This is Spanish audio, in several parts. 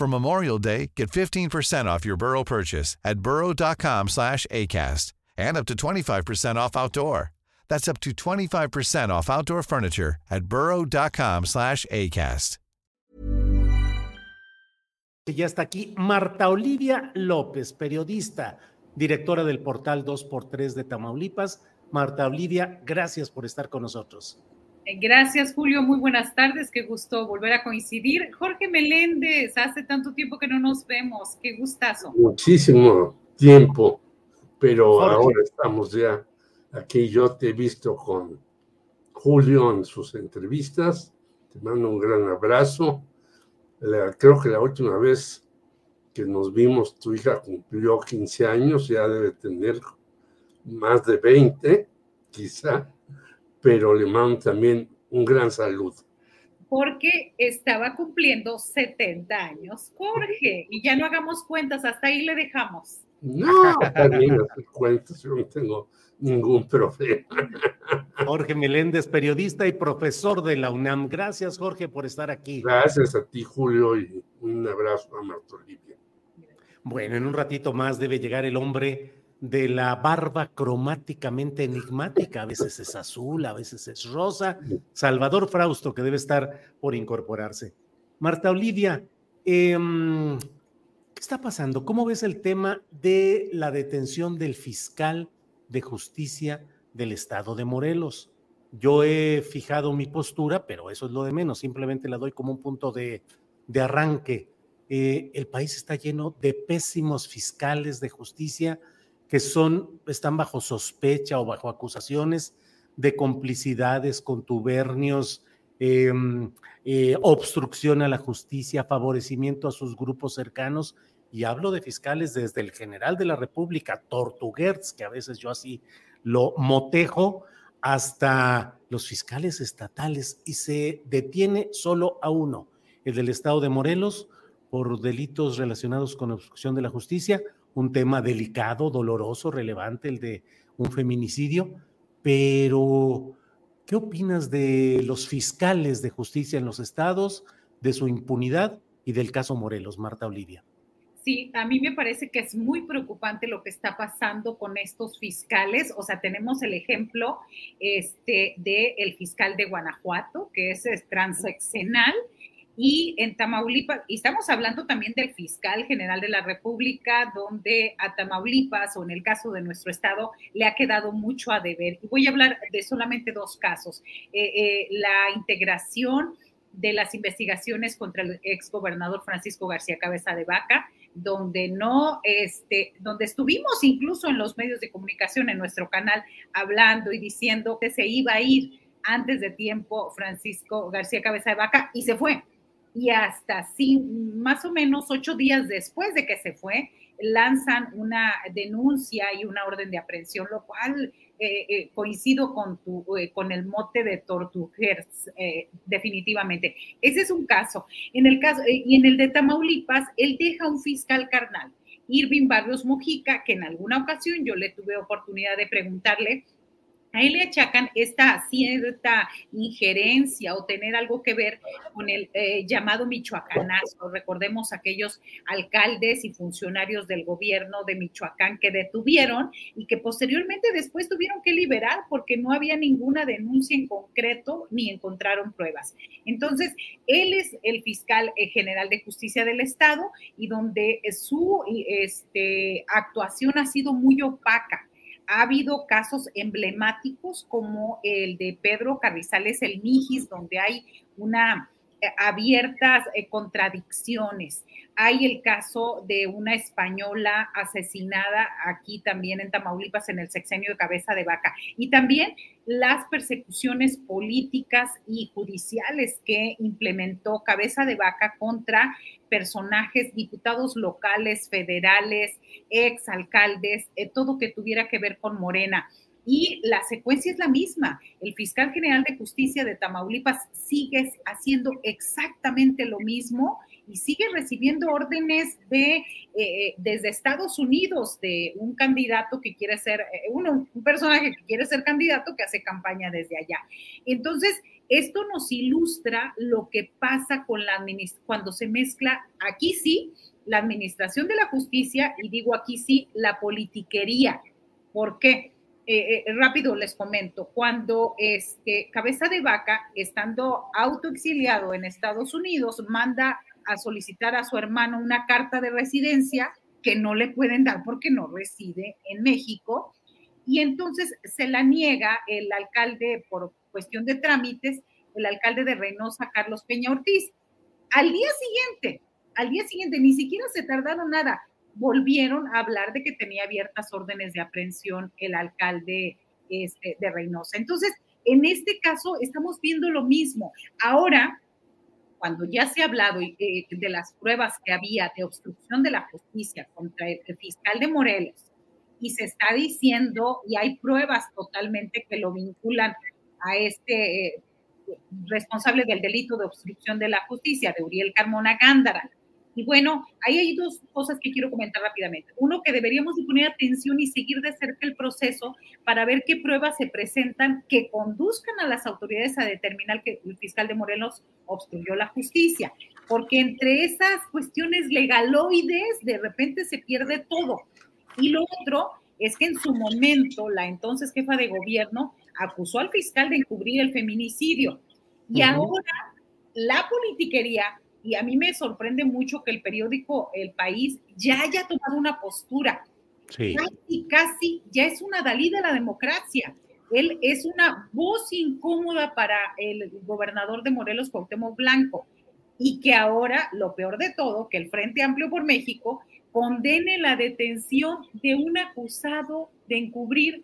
For Memorial Day, get 15% off your Burrow purchase at burrow.com slash ACAST and up to 25% off outdoor. That's up to 25% off outdoor furniture at burrow.com slash ACAST. Ya está aquí Marta Olivia López, periodista, directora del portal 2x3 de Tamaulipas. Marta Olivia, gracias por estar con nosotros. Eh, gracias, Julio. Muy buenas tardes. Qué gusto volver a coincidir. Jorge Meléndez, hace tanto tiempo que no nos vemos. Qué gustazo. Muchísimo tiempo, pero ahora estamos ya aquí. Yo te he visto con Julio en sus entrevistas. Te mando un gran abrazo. creo que la última vez que nos vimos, tu hija cumplió 15 años, ya debe tener más de 20, quizá pero le mando también un gran saludo. Porque estaba cumpliendo 70 años, Jorge, y ya no hagamos cuentas, hasta ahí le dejamos. No, también hacer cuentas, yo no tengo ningún problema. Jorge Meléndez, periodista y profesor de la UNAM. Gracias, Jorge, por estar aquí. Gracias a ti, Julio, y un abrazo a Marta Olivia. Bueno, en un ratito más debe llegar el hombre de la barba cromáticamente enigmática, a veces es azul, a veces es rosa, Salvador Frausto, que debe estar por incorporarse. Marta Olivia, em, ¿qué está pasando? ¿Cómo ves el tema de la detención del fiscal de justicia del estado de Morelos? Yo he fijado mi postura, pero eso es lo de menos, simplemente la doy como un punto de, arranque. Eh, el país está lleno de pésimos fiscales de justicia, que son, están bajo sospecha o bajo acusaciones de complicidades, contubernios, em, eh, obstrucción a la justicia, favorecimiento a sus grupos cercanos. Y hablo de fiscales desde el general de la República, Tortuguerz, que a veces yo así lo motejo, hasta los fiscales estatales y se detiene solo a uno, el del estado de Morelos, por delitos relacionados con obstrucción de la justicia, un tema delicado, doloroso, relevante, el de un feminicidio, pero ¿qué opinas de los fiscales de justicia en los estados, de su impunidad y del caso Morelos, Marta Olivia? Sí, a mí me parece que es muy preocupante lo que está pasando con estos fiscales. O sea, tenemos el ejemplo este, del fiscal de Guanajuato, que es transeccional, y en Tamaulipas, y estamos hablando también del fiscal general de la República, donde a Tamaulipas, o en el caso de nuestro estado, le ha quedado mucho a deber. Y voy a hablar de solamente dos casos. Eh, eh, la integración de las investigaciones contra el exgobernador Francisco García Cabeza de Vaca, donde no, este, donde estuvimos incluso en los medios de comunicación en nuestro canal hablando y diciendo que se iba a ir antes de tiempo Francisco García Cabeza de Vaca y se fue y hasta más o menos ocho días después de que se fue, lanzan una denuncia y una orden de aprehensión, lo cual eh, eh, coincido con, tu, eh, con el mote de Tortugers, definitivamente. Ese es un caso. En el caso, y en el de Tamaulipas, él deja un fiscal carnal, Irving Barrios Mojica, que en alguna ocasión yo le tuve oportunidad de preguntarle a él le achacan esta cierta injerencia o tener algo que ver con el eh, llamado Michoacanazo. Recordemos aquellos alcaldes y funcionarios del gobierno de Michoacán que detuvieron y que posteriormente después tuvieron que liberar porque no había ninguna denuncia en concreto ni encontraron pruebas. Entonces, él es el fiscal eh, general de justicia del Estado y donde su este, actuación ha sido muy opaca ha habido casos emblemáticos como el de Pedro Carrizales el Mijis, donde hay una abiertas eh, contradicciones. Hay el caso de una española asesinada aquí también en Tamaulipas en el sexenio de cabeza de vaca. Y también las persecuciones políticas y judiciales que implementó cabeza de vaca contra personajes, diputados locales, federales, exalcaldes, eh, todo que tuviera que ver con Morena. Y la secuencia es la misma. El fiscal general de justicia de Tamaulipas sigue haciendo exactamente lo mismo y sigue recibiendo órdenes de eh, eh, desde Estados Unidos de un candidato que quiere ser, uno, un personaje que quiere ser candidato que hace campaña desde allá. Entonces, esto nos ilustra lo que pasa con la cuando se mezcla aquí sí la administración de la justicia y digo aquí sí la politiquería. ¿Por qué? Eh, eh, rápido les comento, cuando este Cabeza de Vaca, estando autoexiliado en Estados Unidos, manda a solicitar a su hermano una carta de residencia que no le pueden dar porque no reside en México, y entonces se la niega el alcalde por cuestión de trámites, el alcalde de Reynosa, Carlos Peña Ortiz. Al día siguiente, al día siguiente, ni siquiera se tardaron nada, volvieron a hablar de que tenía abiertas órdenes de aprehensión el alcalde este, de Reynosa. Entonces, en este caso estamos viendo lo mismo. Ahora, cuando ya se ha hablado eh, de las pruebas que había de obstrucción de la justicia contra el fiscal de Morelos, y se está diciendo, y hay pruebas totalmente que lo vinculan a este eh, responsable del delito de obstrucción de la justicia, de Uriel Carmona Gándara. Y bueno, ahí hay dos cosas que quiero comentar rápidamente. Uno, que deberíamos poner atención y seguir de cerca el proceso para ver qué pruebas se presentan que conduzcan a las autoridades a determinar que el fiscal de Morelos obstruyó la justicia. Porque entre esas cuestiones legaloides, de repente se pierde todo. Y lo otro es que en su momento la entonces jefa de gobierno acusó al fiscal de encubrir el feminicidio. Y ahora la politiquería, y a mí me sorprende mucho que el periódico El País ya haya tomado una postura. Sí. Casi, casi ya es una Dalí de la democracia. Él es una voz incómoda para el gobernador de Morelos, Cuauhtémoc Blanco. Y que ahora, lo peor de todo, que el Frente Amplio por México condene la detención de un acusado de encubrir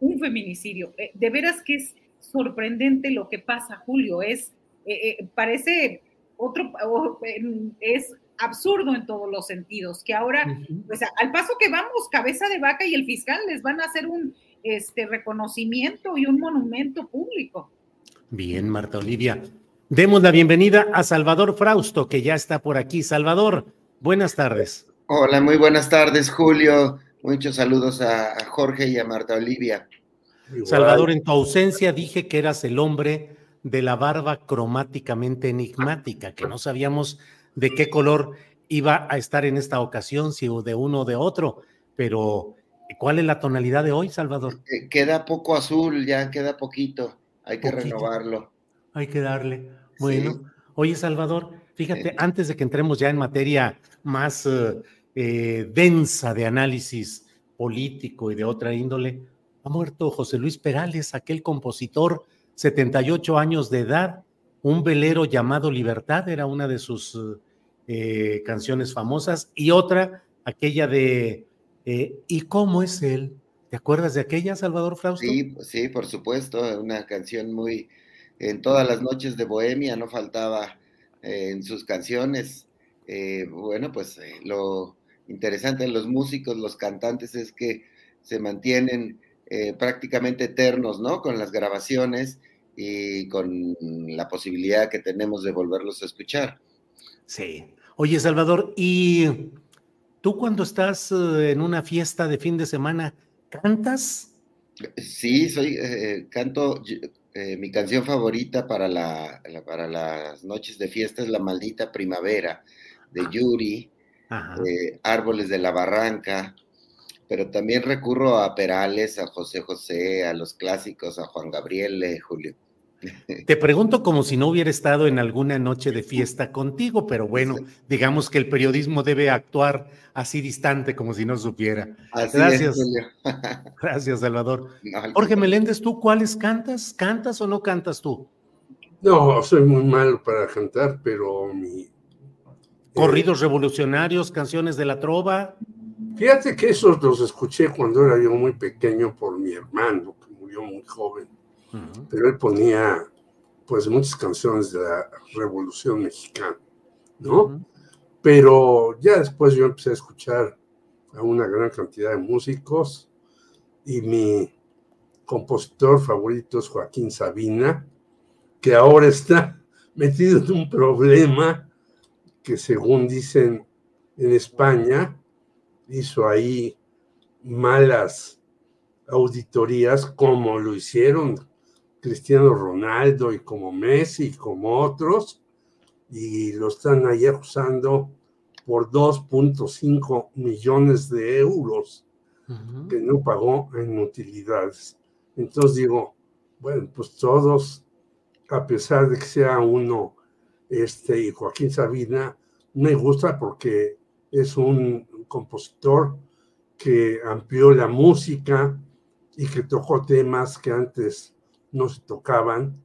un feminicidio. Eh, de veras que es sorprendente lo que pasa, Julio. Es, eh, eh, parece otro, es absurdo en todos los sentidos, que ahora, pues al paso que vamos, cabeza de vaca y el fiscal les van a hacer un este, reconocimiento y un monumento público. Bien, Marta Olivia. Demos la bienvenida a Salvador Frausto, que ya está por aquí. Salvador, buenas tardes. Hola, muy buenas tardes, Julio. Muchos saludos a, Jorge y a Marta Olivia. Salvador, en tu ausencia dije que eras el hombre de la barba cromáticamente enigmática, que no sabíamos de qué color iba a estar en esta ocasión, si de uno o de otro, pero ¿cuál es la tonalidad de hoy, Salvador? Eh, queda poco azul, ya queda poquito, hay que renovarlo. Hay que darle. Bueno, oye, Salvador, fíjate, eh. antes de que entremos ya en materia más eh, eh, densa de análisis político y de otra índole, ha muerto José Luis Perales, aquel compositor, 78 años de edad, un velero llamado Libertad, era una de sus eh, canciones famosas, y otra, aquella de eh, ¿Y cómo es él? ¿Te acuerdas de aquella, Salvador Frausto? Sí, sí, por supuesto, una canción muy, en todas las noches de Bohemia no faltaba en sus canciones. bueno, pues lo, interesante de los músicos, los cantantes, es que se mantienen eh, prácticamente eternos, ¿no? Con las grabaciones y con la posibilidad que tenemos de volverlos a escuchar. Sí. Oye, Salvador, ¿y tú cuando estás eh, en una fiesta de fin de semana, cantas Sí, soy, eh, canto, eh, mi canción favorita para, la, para las noches de fiesta es La Maldita Primavera de ah. Yuri, Árboles de la Barranca, pero también recurro a Perales, a José José, a los clásicos, a Juan Gabriel, Julio. Te pregunto como si no hubiera estado en alguna noche de fiesta contigo, pero bueno, digamos que el periodismo debe actuar así distante como si no supiera. Gracias. Gracias, Salvador. Jorge Meléndez, ¿tú cuáles cantas? ¿Cantas o no cantas tú? No, soy muy malo para cantar, pero mi... Eh, Corridos revolucionarios, canciones de la trova. Fíjate que esos los escuché cuando era yo muy pequeño por mi hermano, que murió muy joven. Pero él ponía pues muchas canciones de la Revolución Mexicana, ¿no? Pero ya después yo empecé a escuchar a una gran cantidad de músicos y mi compositor favorito es Joaquín Sabina, que ahora está metido en un problema que según dicen en España, hizo ahí malas auditorías como lo hicieron Cristiano Ronaldo y como Messi y como otros, y lo están ahí acusando por 2.5 millones de euros que no pagó en utilidades. Entonces digo, bueno, pues todos, a pesar de que sea uno, este, y Joaquín Sabina, me gusta porque es un compositor que amplió la música y que tocó temas que antes no se tocaban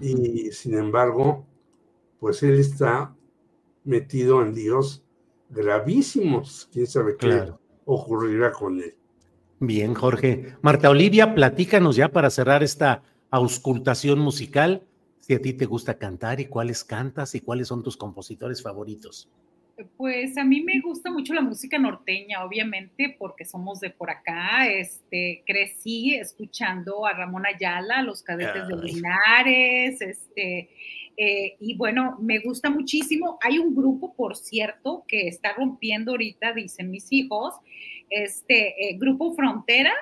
y sin embargo, pues él está metido en Dios gravísimos. ¿Quién sabe qué ocurrirá con él? Bien, Jorge. Marta Olivia, platícanos ya para cerrar esta auscultación musical, si a ti te gusta cantar y cuáles cantas y cuáles son tus compositores favoritos. Pues a mí me gusta mucho la música norteña, obviamente, porque somos de por acá. Este, crecí escuchando a Ramón Ayala, los cadetes de Linares, este, eh, y bueno, me gusta muchísimo. Hay un grupo, por cierto, que está rompiendo ahorita, dicen mis hijos, este eh, grupo Frontera,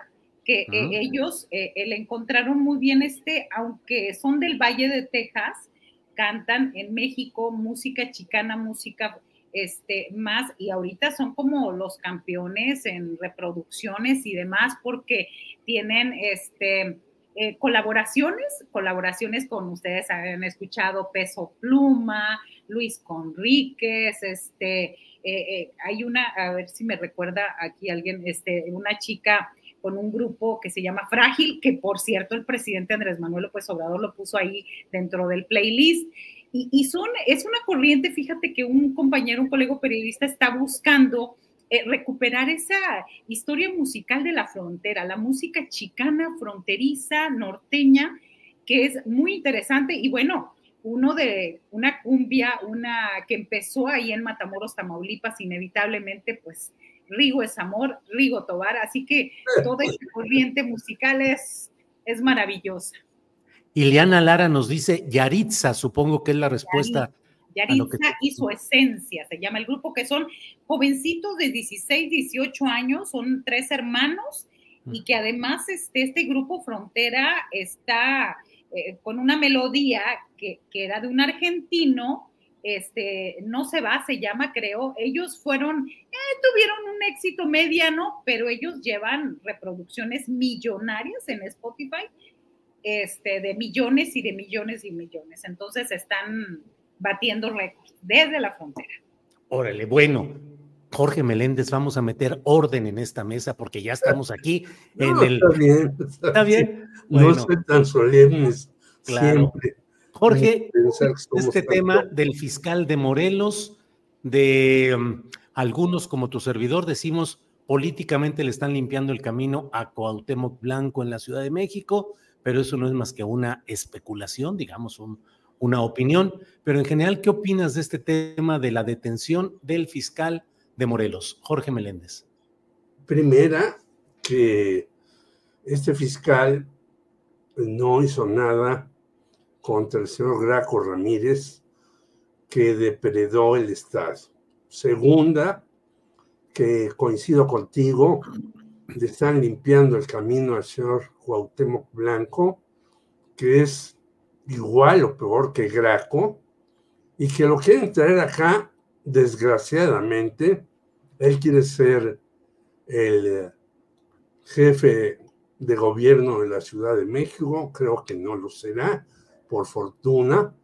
que eh, ah. ellos le encontraron muy bien este, aunque son del Valle de Texas, cantan en México música chicana, música este, más, y ahorita son como los campeones en reproducciones y demás, porque tienen este, eh, colaboraciones, colaboraciones con ustedes han escuchado Peso Pluma, Luis Conríquez, este, eh, eh, hay una, a ver si me recuerda aquí alguien, este, una chica con un grupo que se llama Frágil, que por cierto el presidente Andrés Manuel López Obrador lo puso ahí dentro del playlist. Y, son, es una corriente, fíjate que un compañero, un colega periodista está buscando eh, recuperar esa historia musical de la frontera, la música chicana, fronteriza, norteña, que es muy interesante. Y bueno, uno de una cumbia, una que empezó ahí en Matamoros, Tamaulipas, inevitablemente, pues Rigo es amor, Rigo Tobar, así que toda esta corriente musical es, es maravillosa. Ileana Lara nos dice Yaritza, supongo que es la respuesta. Yaritza y su esencia, se llama el grupo, que son jovencitos de 16, 18 años, son tres hermanos y que además este, este grupo Frontera está eh, con una melodía que, que, era de un argentino, este, no se va, se llama, creo, ellos fueron, eh, tuvieron un éxito mediano, pero ellos llevan reproducciones millonarias en Spotify este, de millones y de millones y millones. Entonces están batiendo récords desde la frontera. Órale, bueno, Jorge Meléndez, vamos a meter orden en esta mesa porque ya estamos aquí en el. Está bien, está, bien. No soy tan solemnes. Claro. Jorge, este tema del fiscal de Morelos, de um, algunos como tu servidor, decimos políticamente le están limpiando el camino a Cuauhtémoc Blanco en la Ciudad de México pero eso no es más que una especulación, digamos, una opinión. Pero en general, ¿qué opinas de este tema de la detención del fiscal de Morelos, Jorge Meléndez? Primera, que este fiscal no hizo nada contra el señor Graco Ramírez, que depredó el Estado. Segunda, que coincido contigo, le están limpiando el camino al señor Cuauhtémoc Blanco, que es igual o peor que Graco, y que lo quieren traer acá, desgraciadamente, él quiere ser el jefe de gobierno de la Ciudad de México, creo que no lo será, por fortuna,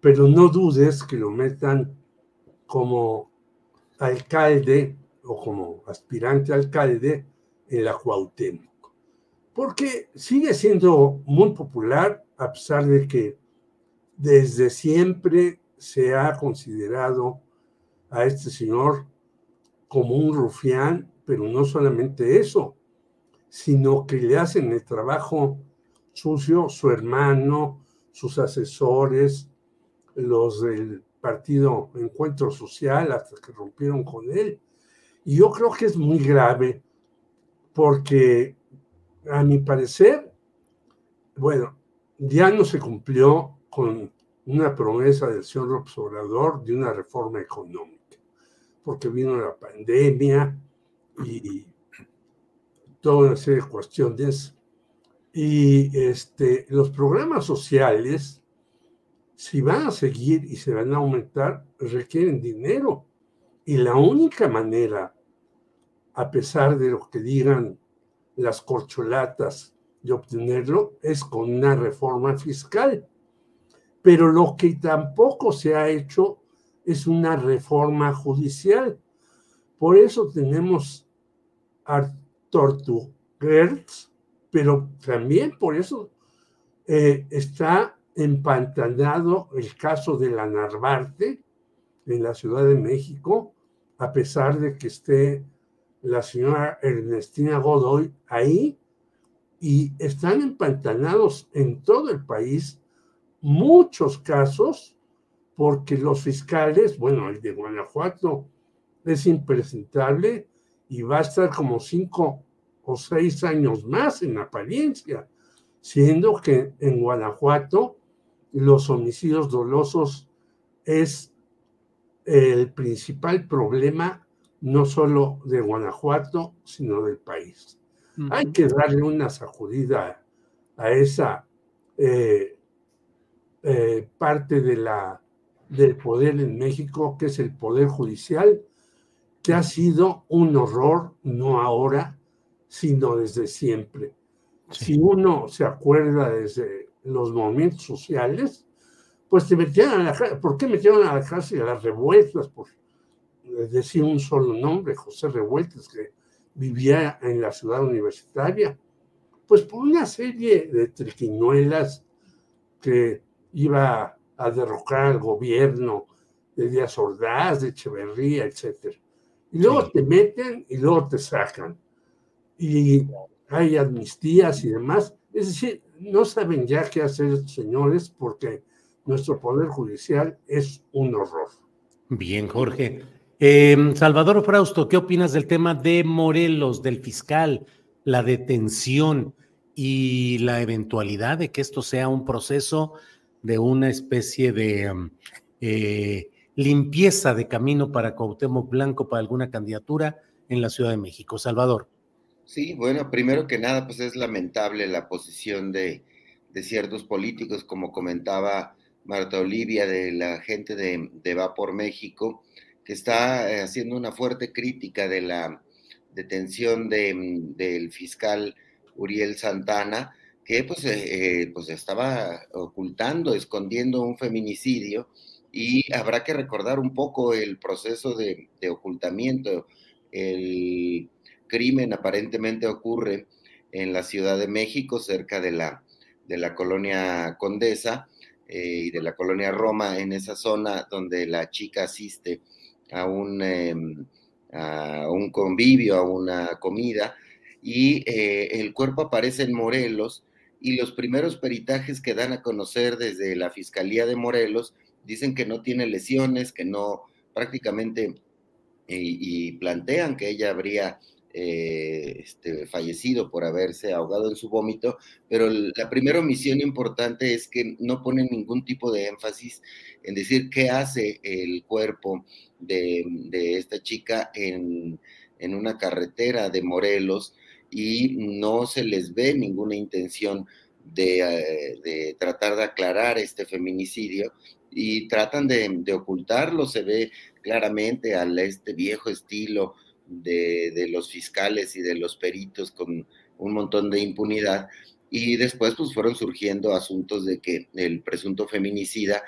pero no dudes que lo metan como alcalde o como aspirante alcalde en la Cuauhtémoc, porque sigue siendo muy popular a pesar de que desde siempre se ha considerado a este señor como un rufián, pero no solamente eso, sino que le hacen el trabajo sucio su hermano, sus asesores, los del partido Encuentro Social, hasta que rompieron con él. Y yo creo que es muy grave porque, a mi parecer, bueno, ya no se cumplió con una promesa del señor Observador de una reforma económica, porque vino la pandemia y toda una serie de cuestiones. Y este, los programas sociales, si van a seguir y se van a aumentar, requieren dinero. Y la única manera, a pesar de lo que digan las corcholatas de obtenerlo, es con una reforma fiscal. Pero lo que tampoco se ha hecho es una reforma judicial. Por eso tenemos Tortuguerz, pero también por eso eh, está empantanado el caso de la Narvarte en la Ciudad de México, a pesar de que esté la señora Ernestina Godoy ahí, y están empantanados en todo el país muchos casos porque los fiscales, bueno, el de Guanajuato es impresentable y va a estar como cinco o seis años más en apariencia, siendo que en Guanajuato los homicidios dolosos es el principal problema no solo de Guanajuato, sino del país. Hay que darle una sacudida a esa eh, eh, parte de la, del poder en México, que es el poder judicial, que ha sido un horror, no ahora, sino desde siempre. Si uno se acuerda desde los movimientos sociales, pues te metían a la cárcel. ¿Por qué metieron a la cárcel a las revueltas? Por decir un solo nombre, José Revueltas, que vivía en la ciudad universitaria. Pues por una serie de triquiñuelas que iba a derrocar al gobierno de Díaz Ordaz, de Echeverría, etcétera. Y luego te meten y luego te sacan. Y hay amnistías y demás. Es decir, no saben ya qué hacer, señores, porque nuestro poder judicial es un horror. Bien, Jorge. Em, Salvador Frausto, ¿qué opinas del tema de Morelos, del fiscal, la detención y la eventualidad de que esto sea un proceso de una especie de em, eh, limpieza de camino para Cuauhtémoc Blanco para alguna candidatura en la Ciudad de México. Salvador. Sí, bueno, primero que nada, pues es lamentable la posición de, ciertos políticos, como comentaba Marta Olivia, de la gente de, de Va por México, que está eh, haciendo una fuerte crítica de la detención del fiscal Uriel Santana, que pues, eh, eh, pues estaba ocultando, escondiendo un feminicidio y habrá que recordar un poco el proceso de, ocultamiento. El crimen aparentemente ocurre en la Ciudad de México, cerca de la, de la colonia Condesa y de la colonia Roma, en esa zona donde la chica asiste a un, em, a un convivio, a una comida, y eh, el cuerpo aparece en Morelos, y los primeros peritajes que dan a conocer desde la Fiscalía de Morelos dicen que no tiene lesiones, que no prácticamente, y, plantean que ella habría eh, este, fallecido por haberse ahogado en su vómito, pero la primera omisión importante es que no ponen ningún tipo de énfasis en decir qué hace el cuerpo de, esta chica en, en, una carretera de Morelos y no se les ve ninguna intención de, de tratar de aclarar este feminicidio y tratan de, ocultarlo, se ve claramente al este viejo estilo de, de, los fiscales y de los peritos con un montón de impunidad. Y después pues fueron surgiendo asuntos de que el presunto feminicida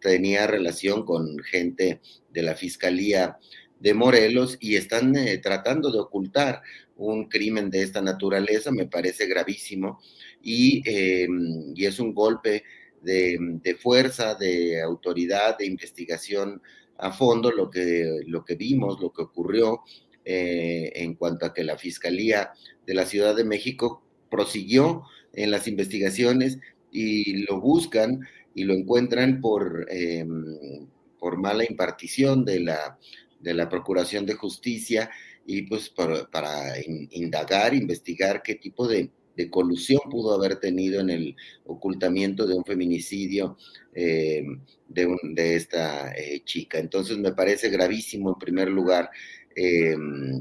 tenía relación con gente de la Fiscalía de Morelos y están eh, tratando de ocultar un crimen de esta naturaleza, me parece gravísimo, y, em, y es un golpe de, fuerza, de autoridad, de investigación a fondo, lo que, lo que vimos, lo que ocurrió eh, en cuanto a que la Fiscalía de la Ciudad de México prosiguió en las investigaciones y lo buscan y lo encuentran por, em, por mala impartición de la, de la Procuración de Justicia y pues para indagar, investigar qué tipo de, de colusión pudo haber tenido en el ocultamiento de un feminicidio eh, de, de, esta eh, chica. Entonces me parece gravísimo en primer lugar eh,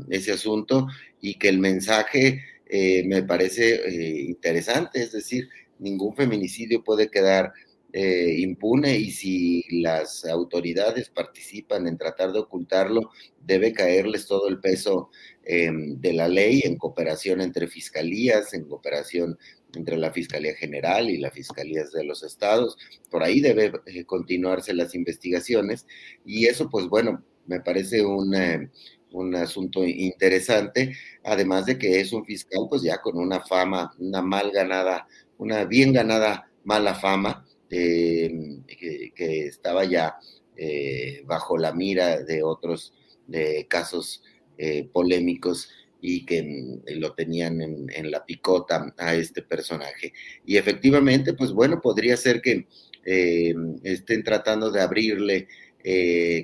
ese asunto y que el mensaje me parece interesante, es decir, ningún feminicidio puede quedar eh, impune y si las autoridades participan en tratar de ocultarlo, debe caerles todo el peso em, de la ley en cooperación entre fiscalías, en cooperación entre la Fiscalía General y las Fiscalías de los estados. Por ahí debe eh, continuarse las investigaciones y eso, pues bueno, me parece un, eh, un asunto interesante, además de que es un fiscal, pues ya con una fama, una mal ganada, una bien ganada mala fama, Em, que, estaba ya eh, bajo la mira de otros casos eh, polémicos y que mm, lo tenían en, la picota a este personaje. Y efectivamente, pues bueno, podría ser que eh, estén tratando de abrirle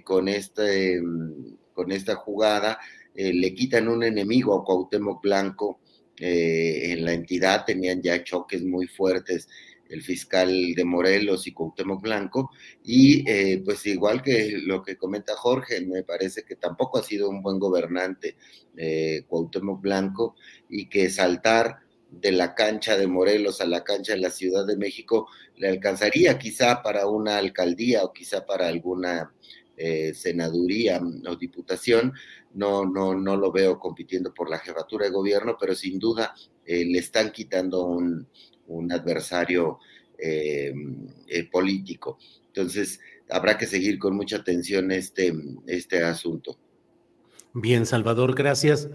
con, este, mm, con esta jugada, le quitan un enemigo a Cuauhtémoc Blanco. en la entidad tenían ya choques muy fuertes el fiscal de Morelos y Cuauhtémoc Blanco, y eh, pues igual que lo que comenta Jorge, me parece que tampoco ha sido un buen gobernante eh, Cuauhtémoc Blanco y que saltar de la cancha de Morelos a la cancha de la Ciudad de México le alcanzaría quizá para una alcaldía o quizá para alguna eh, senaduría o diputación, no, no, no lo veo compitiendo por la jefatura de gobierno, pero sin duda eh, le están quitando un, un adversario eh, eh, político. Entonces, habrá que seguir con mucha atención este, este asunto. Bien, Salvador, gracias.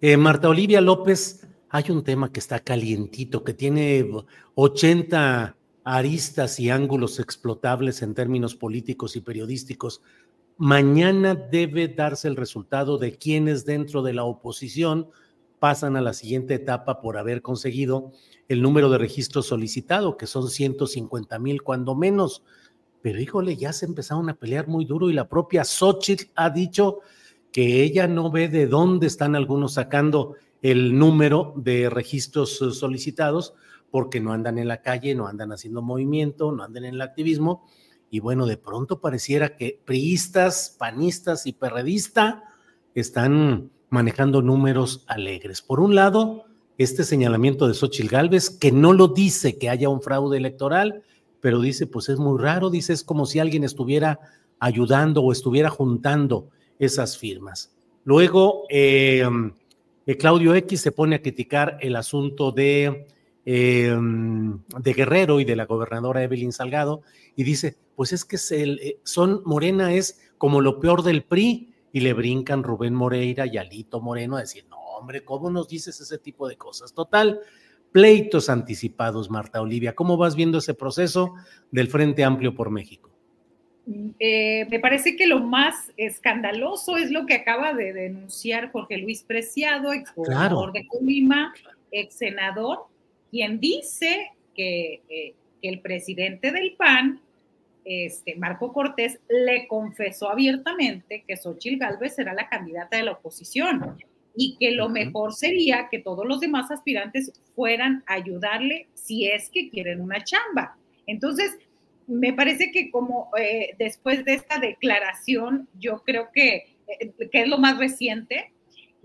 Eh, Marta Olivia López, hay un tema que está calientito, que tiene 80 aristas y ángulos explotables en términos políticos y periodísticos. Mañana debe darse el resultado de quienes dentro de la oposición pasan a la siguiente etapa por haber conseguido el número de registros solicitado, que son 150 mil cuando menos. Pero híjole, ya se empezaron a pelear muy duro y la propia Xochitl ha dicho que ella no ve de dónde están algunos sacando el número de registros solicitados porque no andan en la calle, no andan haciendo movimiento, no andan en el activismo. Y bueno, de pronto pareciera que priistas, panistas y perredistas están manejando números alegres. Por un lado, este señalamiento de Xochitl Gálvez, que no lo dice que haya un fraude electoral, pero dice, pues es muy raro, dice, es como si alguien estuviera ayudando o estuviera juntando esas firmas. Luego, eh, eh, Claudio X se pone a criticar el asunto de, eh, de Guerrero y de la gobernadora Evelyn Salgado y dice, pues es que son, Morena es como lo peor del PRI y le brincan Rubén Moreira y Alito Moreno a decir, no, hombre, ¿cómo nos dices ese tipo de cosas? Total, pleitos anticipados, Marta Olivia. ¿Cómo vas viendo ese proceso del Frente Amplio por México? Eh, me parece que lo más escandaloso es lo que acaba de denunciar Jorge Luis Preciado, ex gobernador de Colima, ex senador, quien dice que, eh, que, el presidente del PAN, este, Marco Cortés, le confesó abiertamente que Xochitl Gálvez será la candidata de la oposición y que lo mejor sería que todos los demás aspirantes fueran a ayudarle si es que quieren una chamba. Entonces, me parece que como eh, después de esta declaración, yo creo que, eh, que es lo más reciente,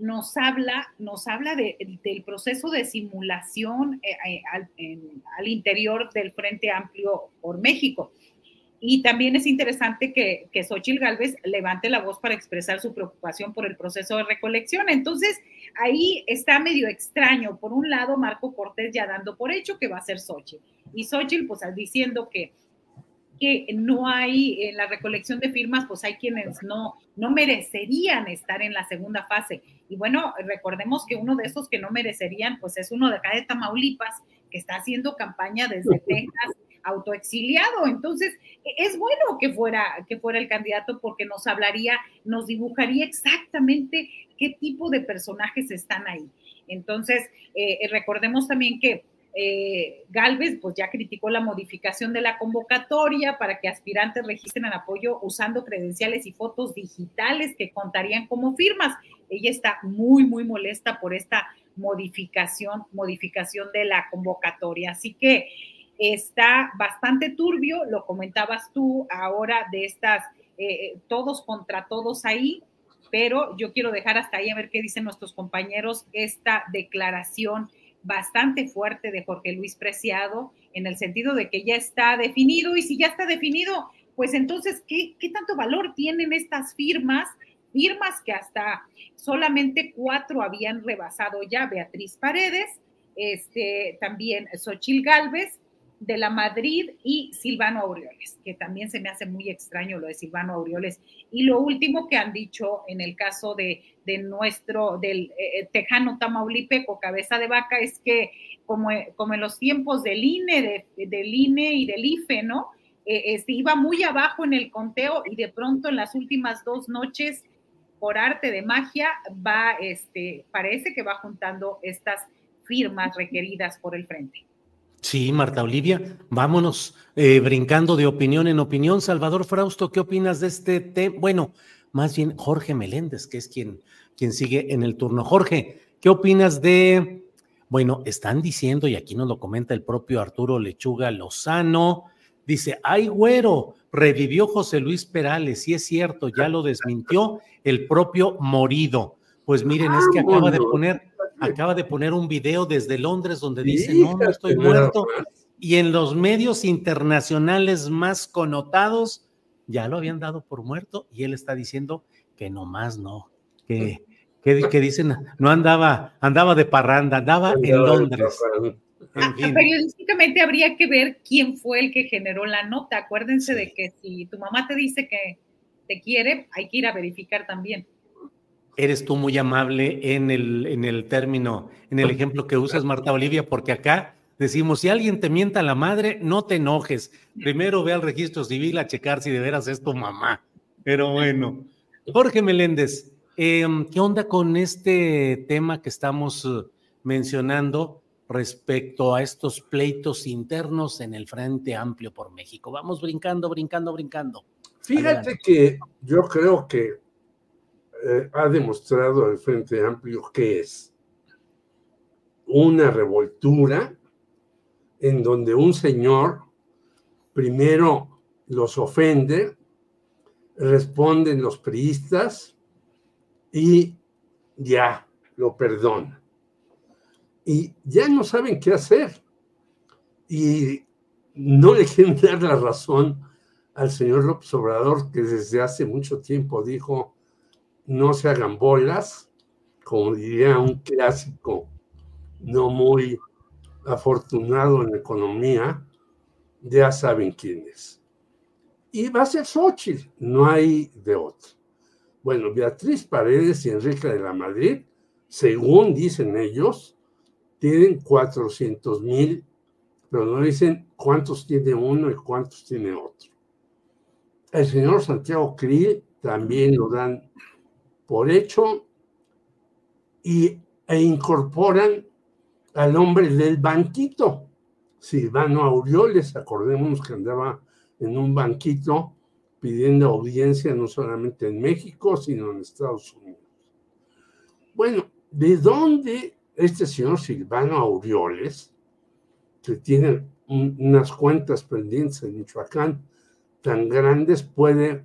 nos habla, nos habla del proceso de simulación eh, eh, al, interior del Frente Amplio por México. Y también es interesante que, que Xochitl Galvez levante la voz para expresar su preocupación por el proceso de recolección. Entonces, ahí está medio extraño. Por un lado, Marco Cortés ya dando por hecho que va a ser Xochitl. Y Xochitl, pues diciendo que, que no hay en la recolección de firmas, pues hay quienes no, no merecerían estar en la segunda fase. Y bueno, recordemos que uno de esos que no merecerían, pues es uno de acá de Tamaulipas, que está haciendo campaña desde Texas autoexiliado. Entonces, e-, es bueno que fuera, que fuera el candidato porque nos hablaría, nos dibujaría exactamente qué tipo de personajes están ahí. Entonces, eh, recordemos también que eh, Galvez pues ya criticó la modificación de la convocatoria para que aspirantes registren apoyo usando credenciales y fotos digitales que contarían como firmas. Ella está muy, muy molesta por esta modificación, modificación de la convocatoria. Así que está bastante turbio, lo comentabas tú ahora de estas, eh, todos contra todos ahí, pero yo quiero dejar hasta ahí a ver qué dicen nuestros compañeros esta declaración bastante fuerte de Jorge Luis Preciado, en el sentido de que ya está definido, y si ya está definido, pues entonces, ¿qué, qué tanto valor tienen estas firmas? Firmas que hasta solamente cuatro habían rebasado ya, Beatriz Paredes, este, también Xochil Gálvez, de la Madrid y Silvano Aureoles, que también se me hace muy extraño lo de Silvano Aureoles. Y lo último que han dicho en el caso de, de nuestro, del eh, eh, tejano tamaulipeco, cabeza de vaca, es que como, como en los tiempos del INE, del INE y del IFE, ¿no? Eh, este, iba muy abajo en el conteo y de pronto en las últimas dos noches, por arte de magia, va, este, parece que va juntando estas firmas requeridas por el frente. Sí, Marta Olivia, vámonos eh, brincando de opinión en opinión. Salvador Frausto, ¿qué opinas de este tema? Bueno, más bien Jorge Meléndez, que es quien, quien sigue en el turno. Jorge, ¿qué opinas de, bueno, están diciendo, y aquí nos lo comenta el propio Arturo Lechuga Lozano, dice, ay güero, revivió José Luis Perales, y es cierto, ya lo desmintió el propio Morido. Pues miren, es que acaba de poner acaba de poner un video desde Londres donde dice, no, no estoy muerto. Y en los medios internacionales más connotados ya lo habían dado por muerto y él está diciendo que nomás no, que, que, dicen, no andaba, andaba de parranda, andaba en Londres. Periodísticamente habría que ver quién fue el que generó la nota. Acuérdense de que si tu mamá te dice que te quiere, hay que ir a verificar también eres tú muy amable en el, en el término, en el ejemplo que usas, Marta Olivia, porque acá decimos, si alguien te mienta a la madre, no te enojes. Primero ve al registro civil a checar si de veras es tu mamá. Pero bueno, Jorge Meléndez, em, ¿qué onda con este tema que estamos eh, mencionando respecto a estos pleitos internos en el Frente Amplio por México? Vamos brincando, brincando, brincando. Fíjate que yo creo que eh, ha demostrado el Frente Amplio que es una revoltura en donde un señor primero los ofende, responden los priistas y ya lo perdona. Y ya no saben qué hacer. Y no le quieren dar la razón al señor López Obrador, que desde hace mucho tiempo dijo no se hagan bolas, como diría un clásico no muy afortunado en economía, ya saben quién es. Y va a ser Xochitl, no hay de otro. Bueno, Beatriz Paredes y Enrique de la Madrid, según dicen ellos, tienen 400 mil, pero no dicen cuántos tiene uno y cuántos tiene otro. El señor Santiago Krill también lo dan por hecho y, e incorporan al hombre del banquito, Silvano Aureoles, acordémonos que andaba en un banquito pidiendo audiencia no solamente en México, sino en Estados Unidos. Bueno, ¿de dónde este señor Silvano Aureoles, que tiene unas cuentas pendientes en Michoacán tan grandes, puede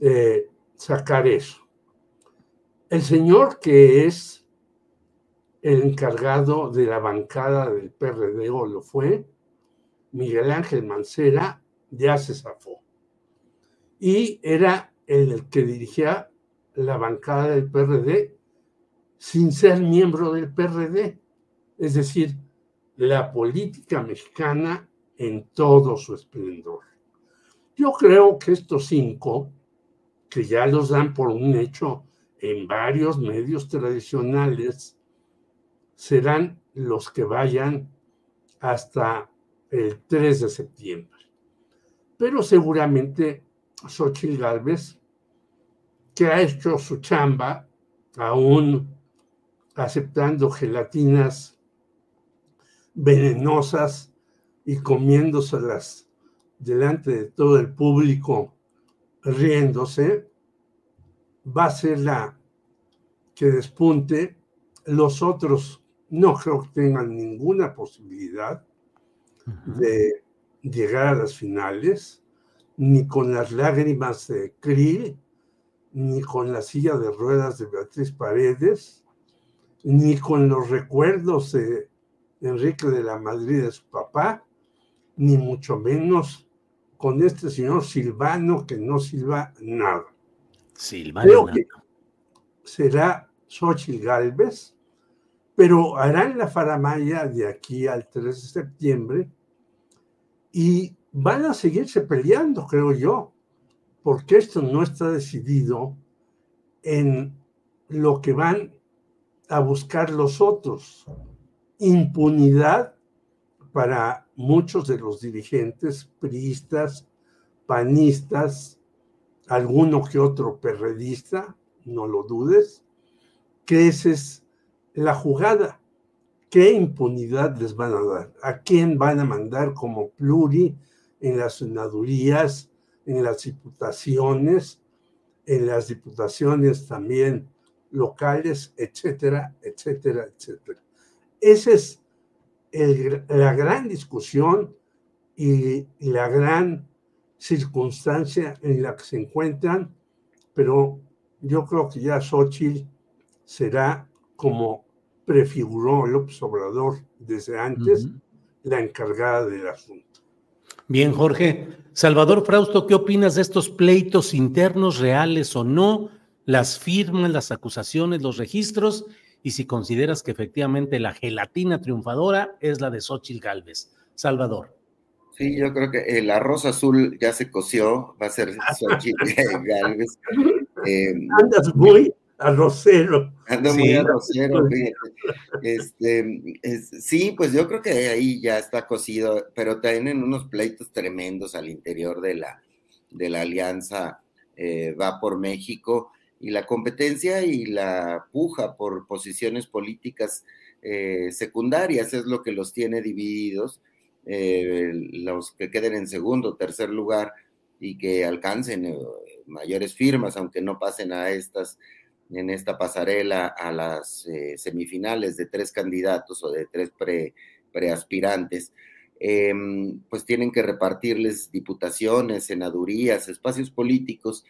Eh, sacar eso. El señor que es el encargado de la bancada del PRD o lo fue, Miguel Ángel Mancera, ya se zafó. Y era el que dirigía la bancada del PRD sin ser miembro del PRD. Es decir, la política mexicana en todo su esplendor. Yo creo que estos cinco, que ya los dan por un hecho en varios medios tradicionales, serán los que vayan hasta el 3 de septiembre. Pero seguramente Xochitl Galvez, que ha hecho su chamba, aún aceptando gelatinas venenosas y comiéndoselas delante de todo el público, riéndose, va a ser la que despunte. Los otros no creo que tengan ninguna posibilidad de llegar a las finales, ni con las lágrimas de Krill, ni con la silla de ruedas de Beatriz Paredes, ni con los recuerdos de Enrique de la Madrid de su papá, ni mucho menos con este señor Silvano que no silba nada. Silvano. Creo que será Xochitl Galvez, pero harán la faramaya de aquí al 3 de septiembre y van a seguirse peleando, creo yo, porque esto no está decidido en lo que van a buscar los otros. Impunidad para muchos de los dirigentes priistas, panistas, alguno que otro perredista, no lo dudes, que ese es la jugada. ¿Qué impunidad les van a dar? ¿A quién van a mandar como pluri en las senadurías, en las diputaciones, en las diputaciones también locales, etcétera, etcétera, etcétera? Esa es la gran discusión y la gran circunstancia en la que se encuentran, pero yo creo que ya Xochitl será como prefiguró López Obrador desde antes, la encargada del asunto. Bien, Jorge. Salvador Frausto, ¿qué opinas de estos pleitos internos, reales o no? Las firmas, las acusaciones, los registros, y si consideras que efectivamente la gelatina triunfadora es la de Xochitl Galvez. Salvador. Sí, yo creo que el arroz azul ya se coció, va a ser Xochitl Galvez. Eh, Andas muy arrocero. Ando muy arrocero, Este, sí, pues yo creo que ahí ya está cocido, pero tienen unos pleitos tremendos al interior de la, de la alianza eh, Va por México y la competencia y la puja por posiciones políticas eh, secundarias es lo que los tiene divididos. Eh, los que queden en segundo, tercer lugar y que alcancen mayores firmas, aunque no pasen a estas en esta pasarela a las eh, semifinales de tres candidatos o de tres pre, preaspirantes, em, pues tienen que repartirles diputaciones, senadurías, espacios políticos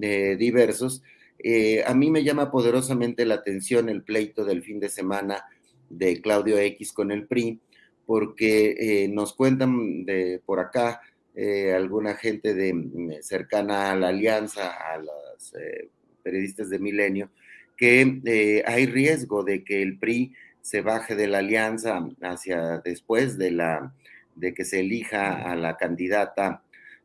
eh, diversos. Eh, a mí me llama poderosamente la atención el pleito del fin de semana de Claudio X con el PRI, porque nos cuentan de por acá eh, alguna gente de, mm, cercana a la alianza, a los eh, periodistas de Milenio, que eh, hay riesgo de que el PRI se baje de la alianza hacia después de, la, de que se elija a la candidata,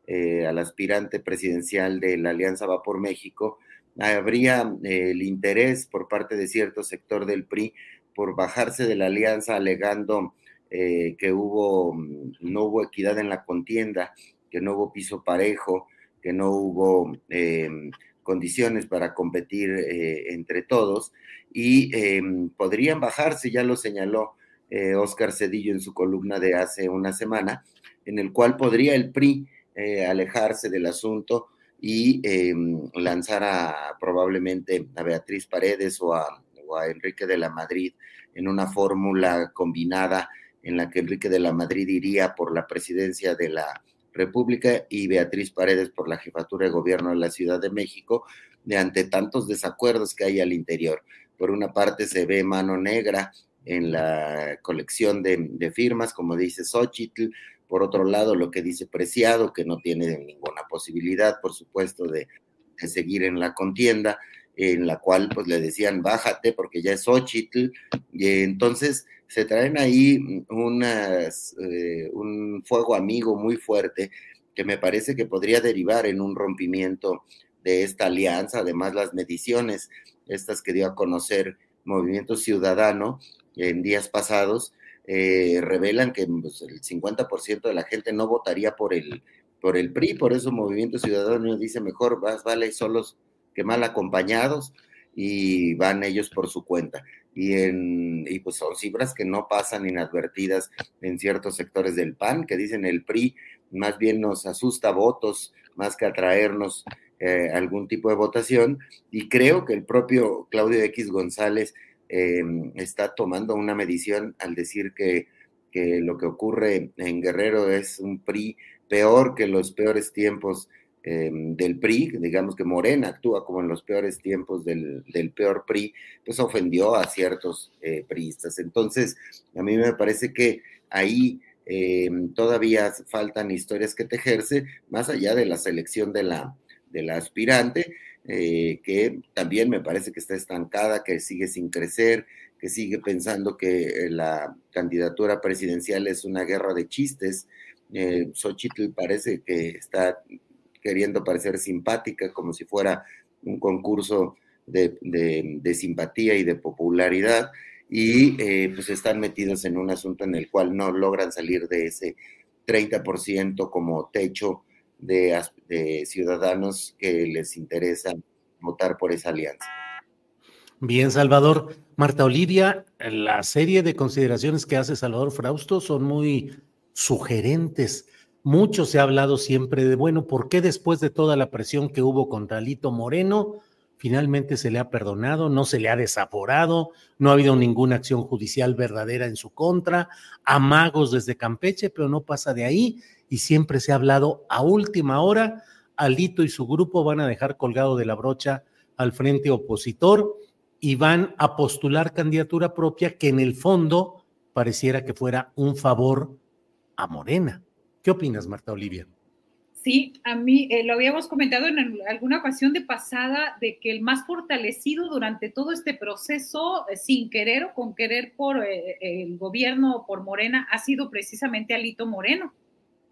al aspirante presidencial de la Alianza Va por México, habría el interés por parte de cierto sector del PRI por bajarse de la alianza alegando eh, que mm, no hubo equidad en la contienda, que no hubo piso parejo, que no hubo em, condiciones para competir eh, entre todos. Y em, podrían bajarse, ya lo señaló Oscar eh, Cedillo en su columna de hace una semana, en el cual podría el PRI alejarse del asunto y em, lanzar a probablemente a Beatriz Paredes o a, Enrique de la Madrid en una fórmula combinada en la que Enrique de la Madrid iría por la presidencia de la República y Beatriz Paredes por la jefatura de gobierno de la Ciudad de México, de ante tantos desacuerdos que hay al interior. Por una parte se ve mano negra en la colección de, firmas, como dice Xochitl, por otro lado lo que dice Preciado, que no tiene ninguna posibilidad, por supuesto, de, seguir en la contienda, en la cual pues le decían bájate porque ya es Xochitl, y entonces se traen ahí unas, eh, un fuego amigo muy fuerte que me parece que podría derivar en un rompimiento de esta alianza, además las mediciones, estas que dio a conocer Movimiento Ciudadano en días pasados, eh, revelan que pues, el 50% de la gente no votaría por el, por el PRI, por eso Movimiento Ciudadano dice mejor, vas, vale solos que mal acompañados y van ellos por su cuenta. Y, en, y pues son cifras que no pasan inadvertidas en ciertos sectores del PAN, que dicen el PRI más bien nos asusta votos más que atraernos eh, algún tipo de votación. Y creo que el propio Claudio X González em, está tomando una medición al decir que, que lo que ocurre en Guerrero es un PRI peor que los peores tiempos Em, del PRI, digamos que Morena actúa como en los peores tiempos del, peor PRI, pues ofendió a ciertos eh, priistas. Entonces, a mí me parece que ahí em, todavía faltan historias que tejerse, más allá de la selección de la, de la aspirante, eh, que también me parece que está estancada, que sigue sin crecer, que sigue pensando que eh, la candidatura presidencial es una guerra de chistes. Eh, Xochitl parece que está queriendo parecer simpática, como si fuera un concurso de, simpatía y de popularidad, y eh, pues están metidos en un asunto en el cual no logran salir de ese 30% como techo de, ciudadanos que les interesa votar por esa alianza. Bien, Salvador. Marta Olivia, la serie de consideraciones que hace Salvador Frausto son muy sugerentes. Mucho se ha hablado siempre de, bueno, ¿por qué después de toda la presión que hubo contra Lito Moreno, finalmente se le ha perdonado, no se le ha desaforado, no ha habido ninguna acción judicial verdadera en su contra, amagos desde Campeche, pero no pasa de ahí y siempre se ha hablado a última hora, Alito y su grupo van a dejar colgado de la brocha al frente opositor y van a postular candidatura propia que en el fondo pareciera que fuera un favor a Morena. ¿Qué opinas, Marta Olivia? Sí, a mí eh, lo habíamos comentado en alguna ocasión de pasada de que el más fortalecido durante todo este proceso, eh, sin querer o con querer por eh, el gobierno o por Morena, ha sido precisamente Alito Moreno.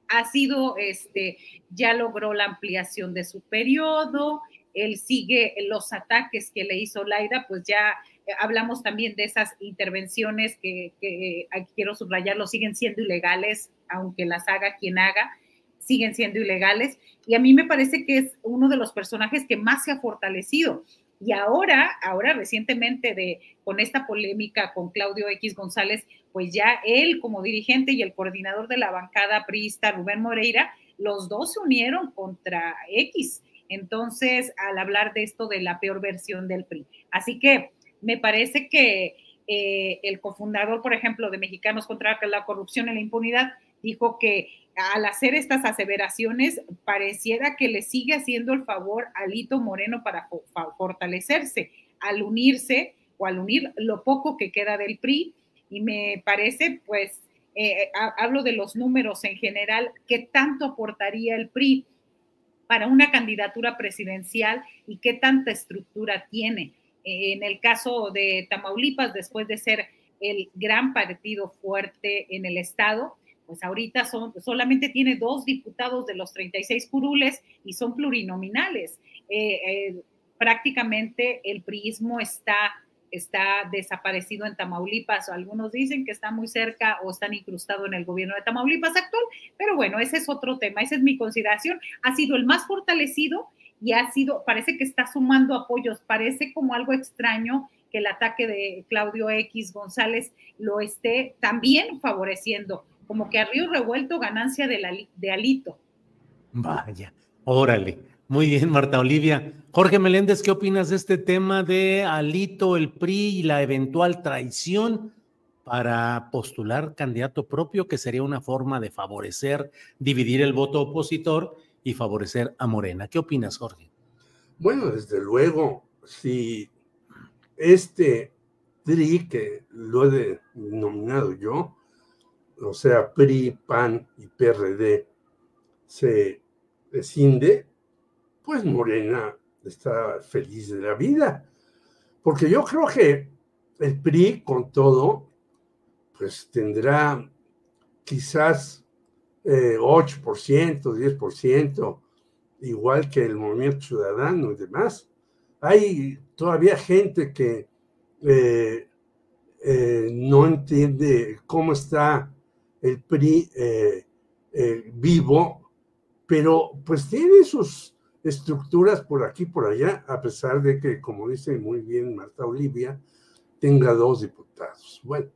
Ha sido, este, ya logró la ampliación de su periodo, él sigue los ataques que le hizo Laida, pues ya hablamos también de esas intervenciones que, que quiero subrayarlo, siguen siendo ilegales aunque las haga quien haga, siguen siendo ilegales. Y a mí me parece que es uno de los personajes que más se ha fortalecido. Y ahora, ahora recientemente de, con esta polémica con Claudio X González, pues ya él como dirigente y el coordinador de la bancada priista, Rubén Moreira, los dos se unieron contra X. Entonces, al hablar de esto de la peor versión del PRI. Así que me parece que eh, el cofundador, por ejemplo, de Mexicanos contra la Corrupción y la Impunidad, dijo que al hacer estas aseveraciones pareciera que le sigue haciendo el favor a Lito Moreno para fortalecerse, al unirse o al unir lo poco que queda del PRI. Y me parece, pues, eh, hablo de los números en general, ¿qué tanto aportaría el PRI para una candidatura presidencial y qué tanta estructura tiene? en el caso de Tamaulipas, después de ser el gran partido fuerte en el estado, pues ahorita son, solamente tiene dos diputados de los 36 curules y son plurinominales. Eh, eh, prácticamente el priismo está, está desaparecido en Tamaulipas. Algunos dicen que está muy cerca o están incrustados en el gobierno de Tamaulipas actual, pero bueno, ese es otro tema, esa es mi consideración. Ha sido el más fortalecido y ha sido, parece que está sumando apoyos, parece como algo extraño que el ataque de Claudio X González lo esté también favoreciendo, como que a río revuelto ganancia de, de Alito. Vaya, órale. Muy bien, Marta Olivia. Jorge Meléndez, ¿qué opinas de este tema de Alito, el PRI y la eventual traición para postular candidato propio, que sería una forma de favorecer, dividir el voto opositor y favorecer a Morena? ¿Qué opinas, Jorge? Bueno, desde luego, si este PRI, que lo he denominado yo, o sea, PRI, PAN y PRD, se escinde, pues Morena está feliz de la vida. Porque yo creo que el PRI, con todo, pues tendrá quizás 8%, eh, 10%, igual que el movimiento ciudadano y demás. Hay todavía gente que eh, eh, no entiende cómo está el PRI vivo, pero pues tiene sus estructuras por aquí, por allá, a pesar de que, como dice muy bien Marta Olivia, tenga dos diputados. Bueno,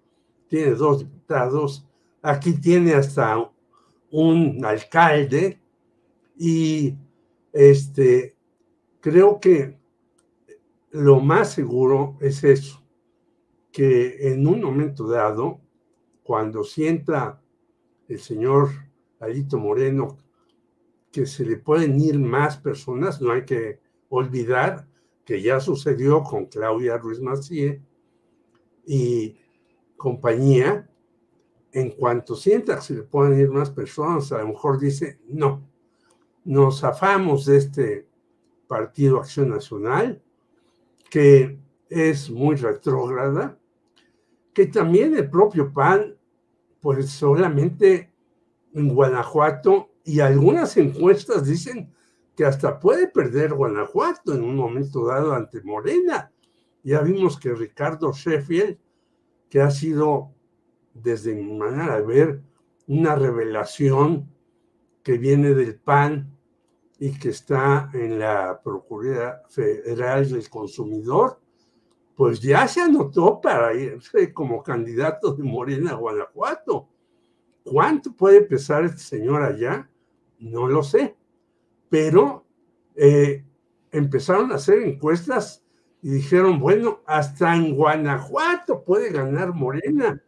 tiene dos diputados, aquí tiene hasta un alcalde y este, creo que lo más seguro es eso, que en un momento dado, cuando sienta el señor Alito Moreno que se le pueden ir más personas, no hay que olvidar que ya sucedió con Claudia Ruiz Macié y compañía, en cuanto sienta que se le pueden ir más personas, a lo mejor dice, no, nos zafamos de este Partido Acción Nacional, que es muy retrógrada, que también el propio PAN, pues solamente en Guanajuato y algunas encuestas dicen que hasta puede perder Guanajuato en un momento dado ante Morena. Ya vimos que Ricardo Sheffield, que ha sido desde mi manera de ver una revelación que viene del PAN y que está en la Procuraduría Federal del Consumidor, pues ya se anotó para irse como candidato de Morena a Guanajuato. ¿Cuánto puede pesar este señor allá? No lo sé, pero eh, empezaron a hacer encuestas y dijeron, bueno, hasta en Guanajuato puede ganar Morena.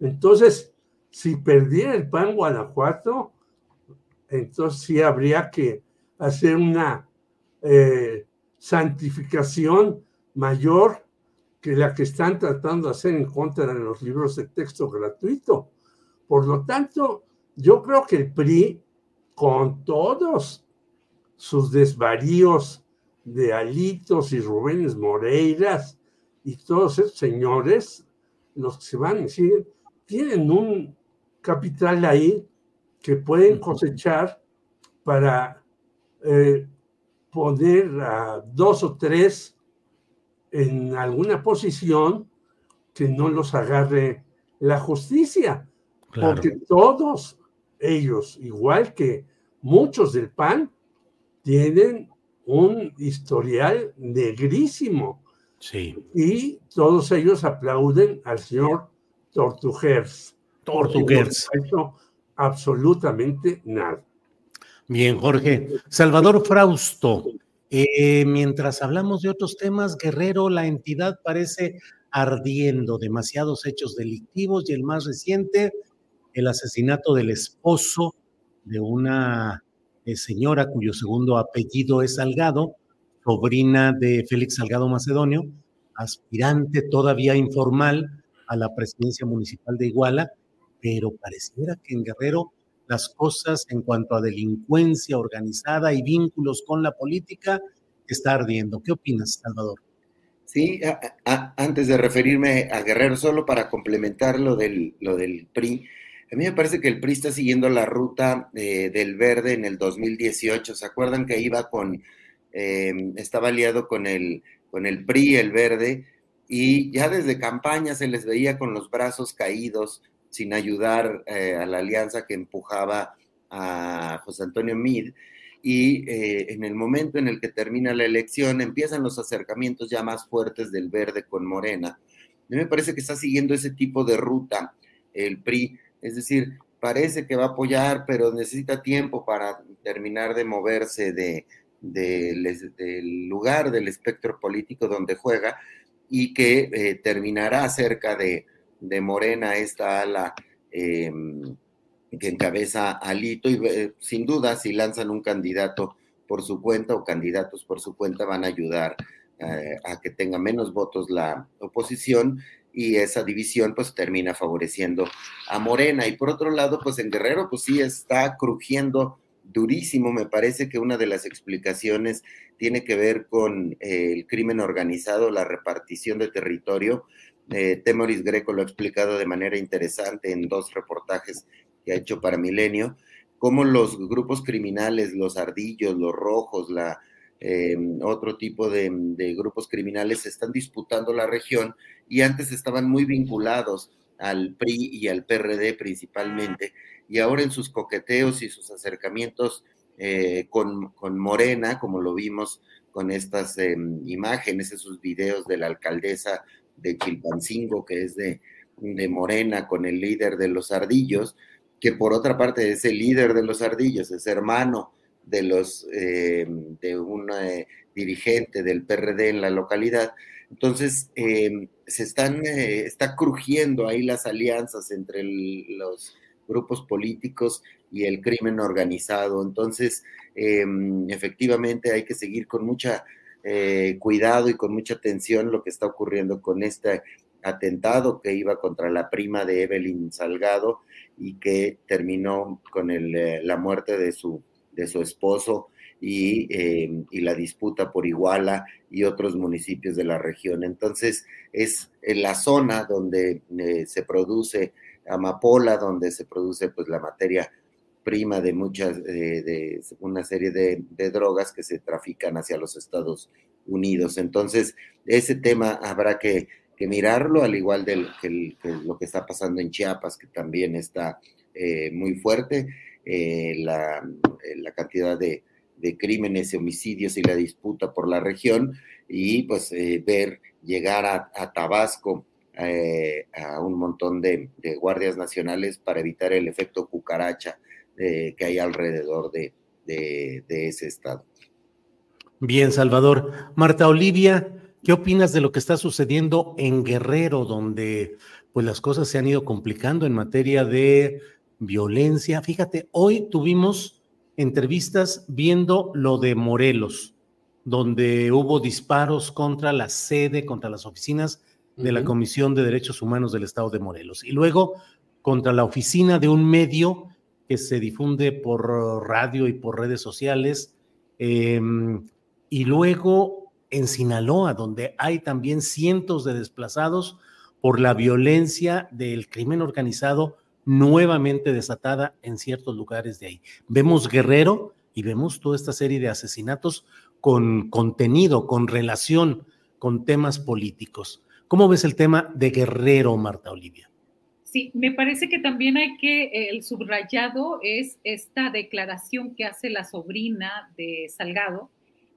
Entonces, si perdiera el PAN Guanajuato, entonces sí habría que hacer una eh, santificación mayor que la que están tratando de hacer en contra de los libros de texto gratuito. Por lo tanto, yo creo que el PRI con todos sus desvaríos de Alitos y Rubénes Moreiras y todos esos señores, los que se van a decir, tienen un capital ahí que pueden cosechar para eh, poner a dos o tres en alguna posición que no los agarre la justicia, porque todos ellos, igual que muchos del PAN, tienen un historial negrísimo. Sí. Y todos ellos aplauden al señor Tortugers. Tortugers. No absolutamente nada. Bien, Jorge. Salvador Frausto, eh, mientras hablamos de otros temas, Guerrero, la entidad parece ardiendo, demasiados hechos delictivos y el más reciente, el asesinato del esposo de una eh, señora cuyo segundo apellido es Salgado, sobrina de Félix Salgado Macedonio, aspirante todavía informal a la presidencia municipal de Iguala, pero pareciera que en Guerrero las cosas en cuanto a delincuencia organizada y vínculos con la política está ardiendo. ¿Qué opinas, Salvador? Sí, antes de referirme a Guerrero, solo para complementar lo del, lo del PRI, a mí me parece que el PRI está siguiendo la ruta eh, del verde en el 2018. ¿Se acuerdan que iba con, eh, estaba aliado con el, con el PRI, el verde, y ya desde campaña se les veía con los brazos caídos, sin ayudar eh, a la alianza que empujaba a José Antonio Mid. Y eh, en el momento en el que termina la elección, empiezan los acercamientos ya más fuertes del verde con Morena. A mí me parece que está siguiendo ese tipo de ruta el PRI, es decir, parece que va a apoyar, pero necesita tiempo para terminar de moverse de, del lugar del espectro político donde juega y que eh, terminará cerca de, de Morena, esta ala em, que encabeza Alito, y eh, sin duda, si lanzan un candidato por su cuenta o candidatos por su cuenta, van a ayudar eh, a que tenga menos votos la oposición y esa división pues termina favoreciendo a Morena. Y por otro lado, pues en Guerrero pues sí está crujiendo durísimo. Me parece que una de las explicaciones tiene que ver con eh, el crimen organizado, la repartición de territorio eh, Temoris Greco lo ha explicado de manera interesante en dos reportajes que ha hecho para Milenio, cómo los grupos criminales, los ardillos, los rojos, la, em, otro tipo de, grupos criminales están disputando la región y antes estaban muy vinculados al PRI y al PRD principalmente, y ahora en sus coqueteos y sus acercamientos eh, con, Morena, como lo vimos con estas em, imágenes, esos videos de la alcaldesa de Chilpancingo, que es de, de Morena, con el líder de los ardillos, que por otra parte es el líder de los ardillos, es hermano de los eh, de un eh, dirigente del PRD en la localidad. Entonces, eh, se están, está crujiendo ahí las alianzas entre los grupos políticos y el crimen organizado. Entonces, efectivamente hay que seguir con mucha eh, cuidado y con mucha atención lo que está ocurriendo con este atentado que iba contra la prima de Evelyn Salgado y que terminó con eh, la muerte de su, de su esposo y, eh, y, la disputa por Iguala y otros municipios de la región. Entonces, es en la zona donde se produce amapola, donde se produce pues la materia prima de muchas, de una serie de, drogas que se trafican hacia los Estados Unidos. Entonces, ese tema habrá que, mirarlo, al igual de que, lo que está pasando en Chiapas, que también está eh, muy fuerte, eh, la, eh, la, cantidad de, crímenes y homicidios y la disputa por la región, y pues ver llegar a, Tabasco a un montón de, guardias nacionales para evitar el efecto cucaracha que hay alrededor de, ese estado. Bien, Salvador. Marta Olivia, ¿qué opinas de lo que está sucediendo en Guerrero, donde pues las cosas se han ido complicando en materia de violencia? Fíjate, hoy tuvimos entrevistas viendo lo de Morelos, donde hubo disparos contra la sede, contra las oficinas de la Comisión de Derechos Humanos del Estado de Morelos. Y luego contra la oficina de un medio que se difunde por radio y por redes sociales. Em, y luego en Sinaloa, donde hay también cientos de desplazados por la violencia del crimen organizado nuevamente desatada en ciertos lugares de ahí. Vemos Guerrero y vemos toda esta serie de asesinatos con contenido, con relación con temas políticos. ¿Cómo ves el tema de Guerrero, Marta Olivia? Sí, me parece que también hay que, el subrayado es esta declaración que hace la sobrina de Salgado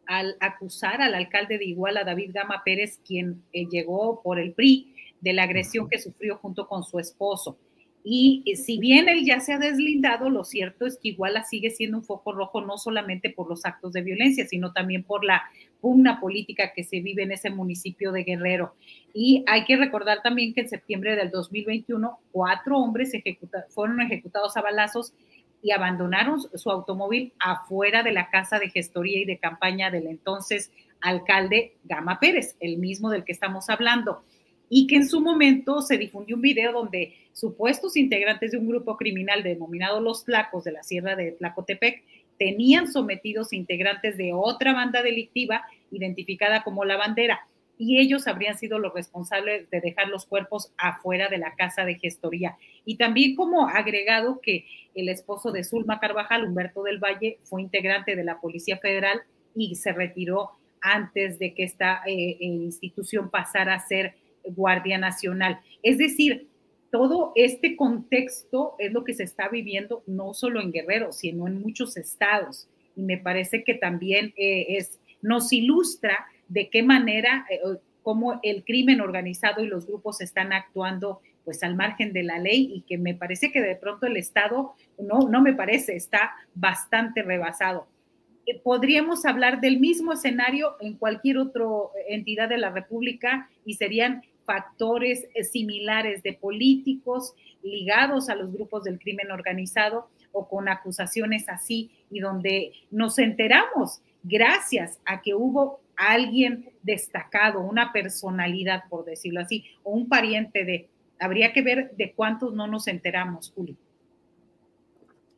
al acusar al alcalde de Iguala, David Gama Pérez, quien eh, llegó por el PRI, de la agresión que sufrió junto con su esposo. Y eh, si bien él ya se ha deslindado, lo cierto es que Iguala sigue siendo un foco rojo no solamente por los actos de violencia, sino también por la pugna política que se vive en ese municipio de Guerrero. Y hay que recordar también que en septiembre del 2021, cuatro hombres fueron ejecutados a balazos y abandonaron su automóvil afuera de la casa de gestoría y de campaña del entonces alcalde Gama Pérez, el mismo del que estamos hablando. y que en su momento se difundió un video donde supuestos integrantes de un grupo criminal denominado Los Tlacos de la Sierra de Tlacotepec tenían sometidos integrantes de otra banda delictiva identificada como La Bandera y ellos habrían sido los responsables de dejar los cuerpos afuera de la casa de gestoría. Y también como agregado que el esposo de Zulma Carvajal, Humberto del Valle, fue integrante de la Policía Federal y se retiró antes de que esta eh, eh, institución pasara a ser Guardia Nacional. Es decir, todo este contexto es lo que se está viviendo no solo en Guerrero, sino en muchos estados. Y me parece que también eh, es, nos ilustra de qué manera, cómo el crimen organizado y los grupos están actuando pues al margen de la ley y que me parece que de pronto el Estado, no, no me parece, está bastante rebasado. Eh, podríamos hablar del mismo escenario en cualquier otra entidad de la República y serían factores eh, similares de políticos ligados a los grupos del crimen organizado o con acusaciones así y donde nos enteramos gracias a que hubo alguien destacado, una personalidad, por decirlo así, o un pariente de, habría que ver de cuántos no nos enteramos, Julio.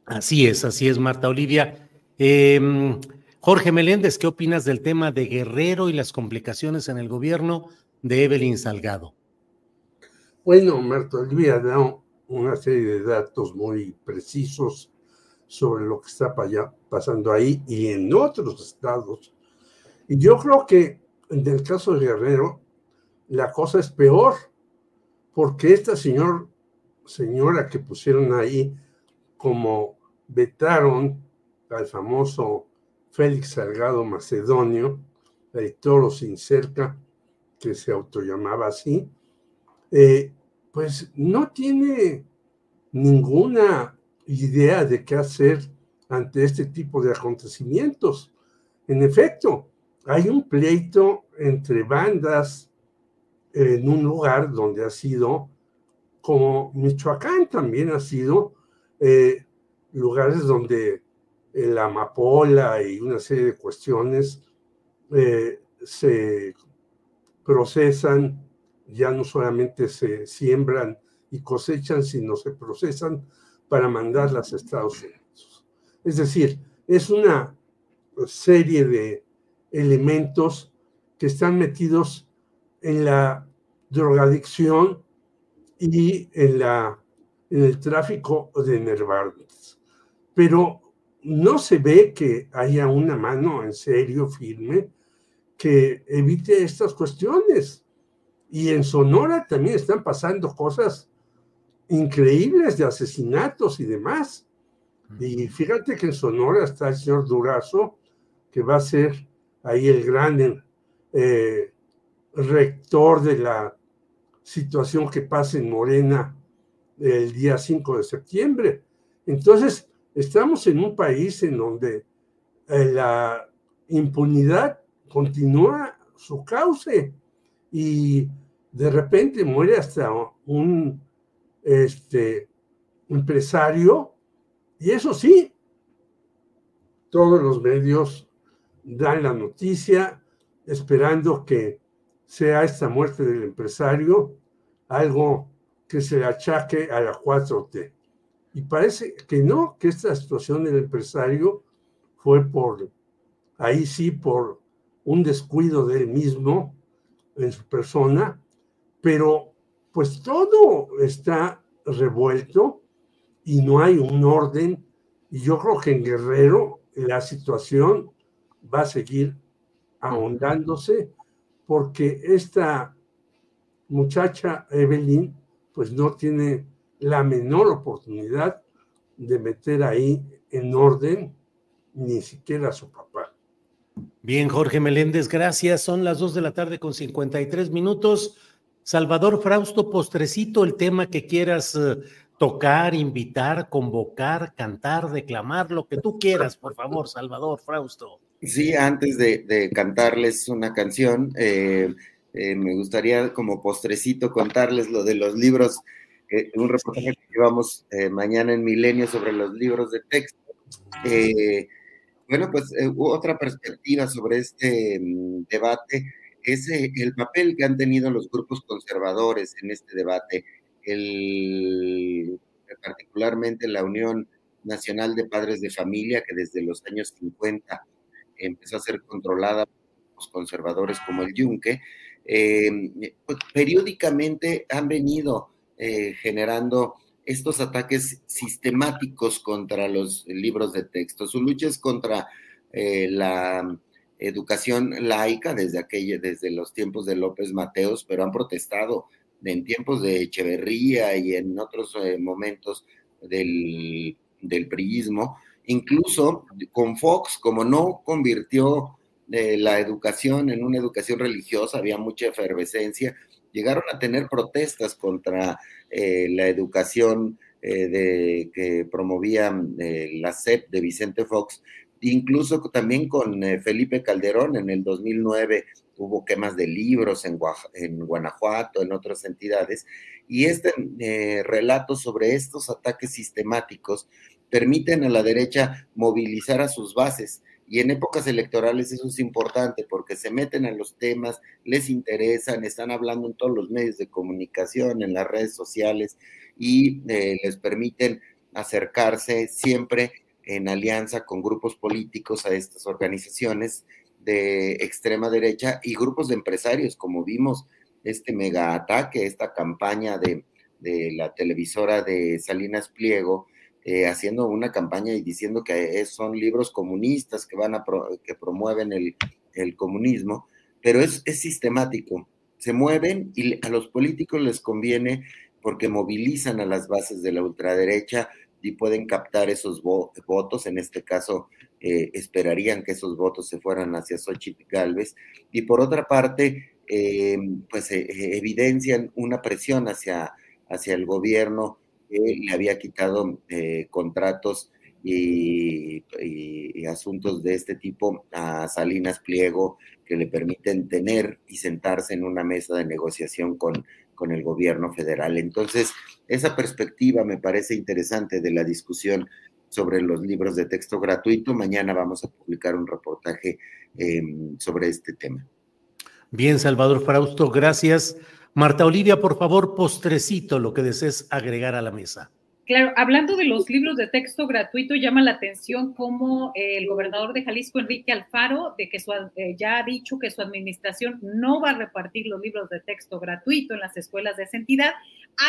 Así es, así es, Marta Olivia. Em, Jorge Meléndez, ¿qué opinas del tema de Guerrero y las complicaciones en el gobierno de Evelyn Salgado? Bueno, Marta Olivia da una serie de datos muy precisos sobre lo que está pasando ahí y en otros estados. Y yo creo que en el caso de Guerrero, la cosa es peor, porque esta señor, señora que pusieron ahí como vetaron al famoso Félix Salgado Macedonio, el toro sin cerca, que se autollamaba así, eh, pues no tiene ninguna idea de qué hacer ante este tipo de acontecimientos. En efecto, hay un pleito entre bandas en un lugar donde ha sido, como Michoacán también ha sido, eh, lugares donde la amapola y una serie de cuestiones eh, se procesan, ya no solamente se siembran y cosechan, sino se procesan para mandarlas a Estados Unidos. Es decir, es una serie de elementos que están metidos en la drogadicción y en, la, en el tráfico de nervantes. Pero no se ve que haya una mano en serio, firme, que evite estas cuestiones. Y en Sonora también están pasando cosas increíbles de asesinatos y demás. Y fíjate que en Sonora está el señor Durazo, que va a ser ahí el gran eh, rector de la situación que pasa en Morena el día 5 de septiembre. Entonces, estamos en un país en donde eh, la impunidad continúa su cauce y de repente muere hasta un este, empresario y eso sí, todos los medios dan la noticia esperando que sea esta muerte del empresario algo que se le achaque a la 4T. Y parece que no, que esta situación del empresario fue por, ahí sí, por un descuido de él mismo en su persona, pero pues todo está revuelto y no hay un orden. Y yo creo que en Guerrero la situación va a seguir ahondándose porque esta muchacha Evelyn pues no tiene la menor oportunidad de meter ahí en orden ni siquiera su papá. Bien, Jorge Meléndez, gracias. Son las dos de la tarde con 53 minutos. Salvador Frausto, postrecito, el tema que quieras eh, tocar, invitar, convocar, cantar, declamar, lo que tú quieras, por favor, Salvador Frausto. Sí, antes de, cantarles una canción, eh, eh, me gustaría como postrecito contarles lo de los libros un reportaje que llevamos eh, mañana en Milenio sobre los libros de texto. Eh, bueno, pues eh, otra perspectiva sobre este mm, debate es el papel que han tenido los grupos conservadores en este debate, el, particularmente la Unión Nacional de Padres de Familia, que desde los años 50 empezó a ser controlada por los conservadores como el Yunque, eh, pues, periódicamente han venido eh, generando estos ataques sistemáticos contra los libros de texto. Su lucha es contra eh, la educación laica desde aquella, desde los tiempos de López Mateos, pero han protestado en tiempos de Echeverría y en otros eh, momentos del, del priismo, incluso con Fox, como no convirtió eh, la educación en una educación religiosa, había mucha efervescencia, llegaron a tener protestas contra eh, la educación de, que promovía la CEP de Vicente Fox, incluso también con eh, Felipe Calderón en el 2009 hubo quemas de libros en, Guanajuato, en otras entidades, y este eh, relato sobre estos ataques sistemáticos permiten a la derecha movilizar a sus bases. Y en épocas electorales eso es importante porque se meten en los temas, les interesan, están hablando en todos los medios de comunicación, en las redes sociales y eh, les permiten acercarse siempre en alianza con grupos políticos a estas organizaciones de extrema derecha y grupos de empresarios, como vimos este mega ataque, esta campaña de, la televisora de Salinas Pliego, eh, haciendo una campaña y diciendo que son libros comunistas que van a que promueven el, comunismo, pero es, es, sistemático. Se mueven y a los políticos les conviene porque movilizan a las bases de la ultraderecha, y pueden captar esos votos. En este caso, eh, esperarían que esos votos se fueran hacia Xochitl Galvez. Y por otra parte, eh, pues evidencian una presión hacia, hacia el gobierno que le había quitado contratos y, y, asuntos de este tipo a Salinas Pliego que le permiten tener y sentarse en una mesa de negociación con, con el gobierno federal. Entonces, esa perspectiva me parece interesante de la discusión sobre los libros de texto gratuito. Mañana vamos a publicar un reportaje em, sobre este tema. Bien, Salvador Frausto, gracias. Marta Olivia, por favor, postrecito lo que desees agregar a la mesa. Claro, hablando de los libros de texto gratuito, llama la atención cómo eh, el gobernador de Jalisco, Enrique Alfaro, de que su, eh, ya ha dicho que su administración no va a repartir los libros de texto gratuito en las escuelas de esa entidad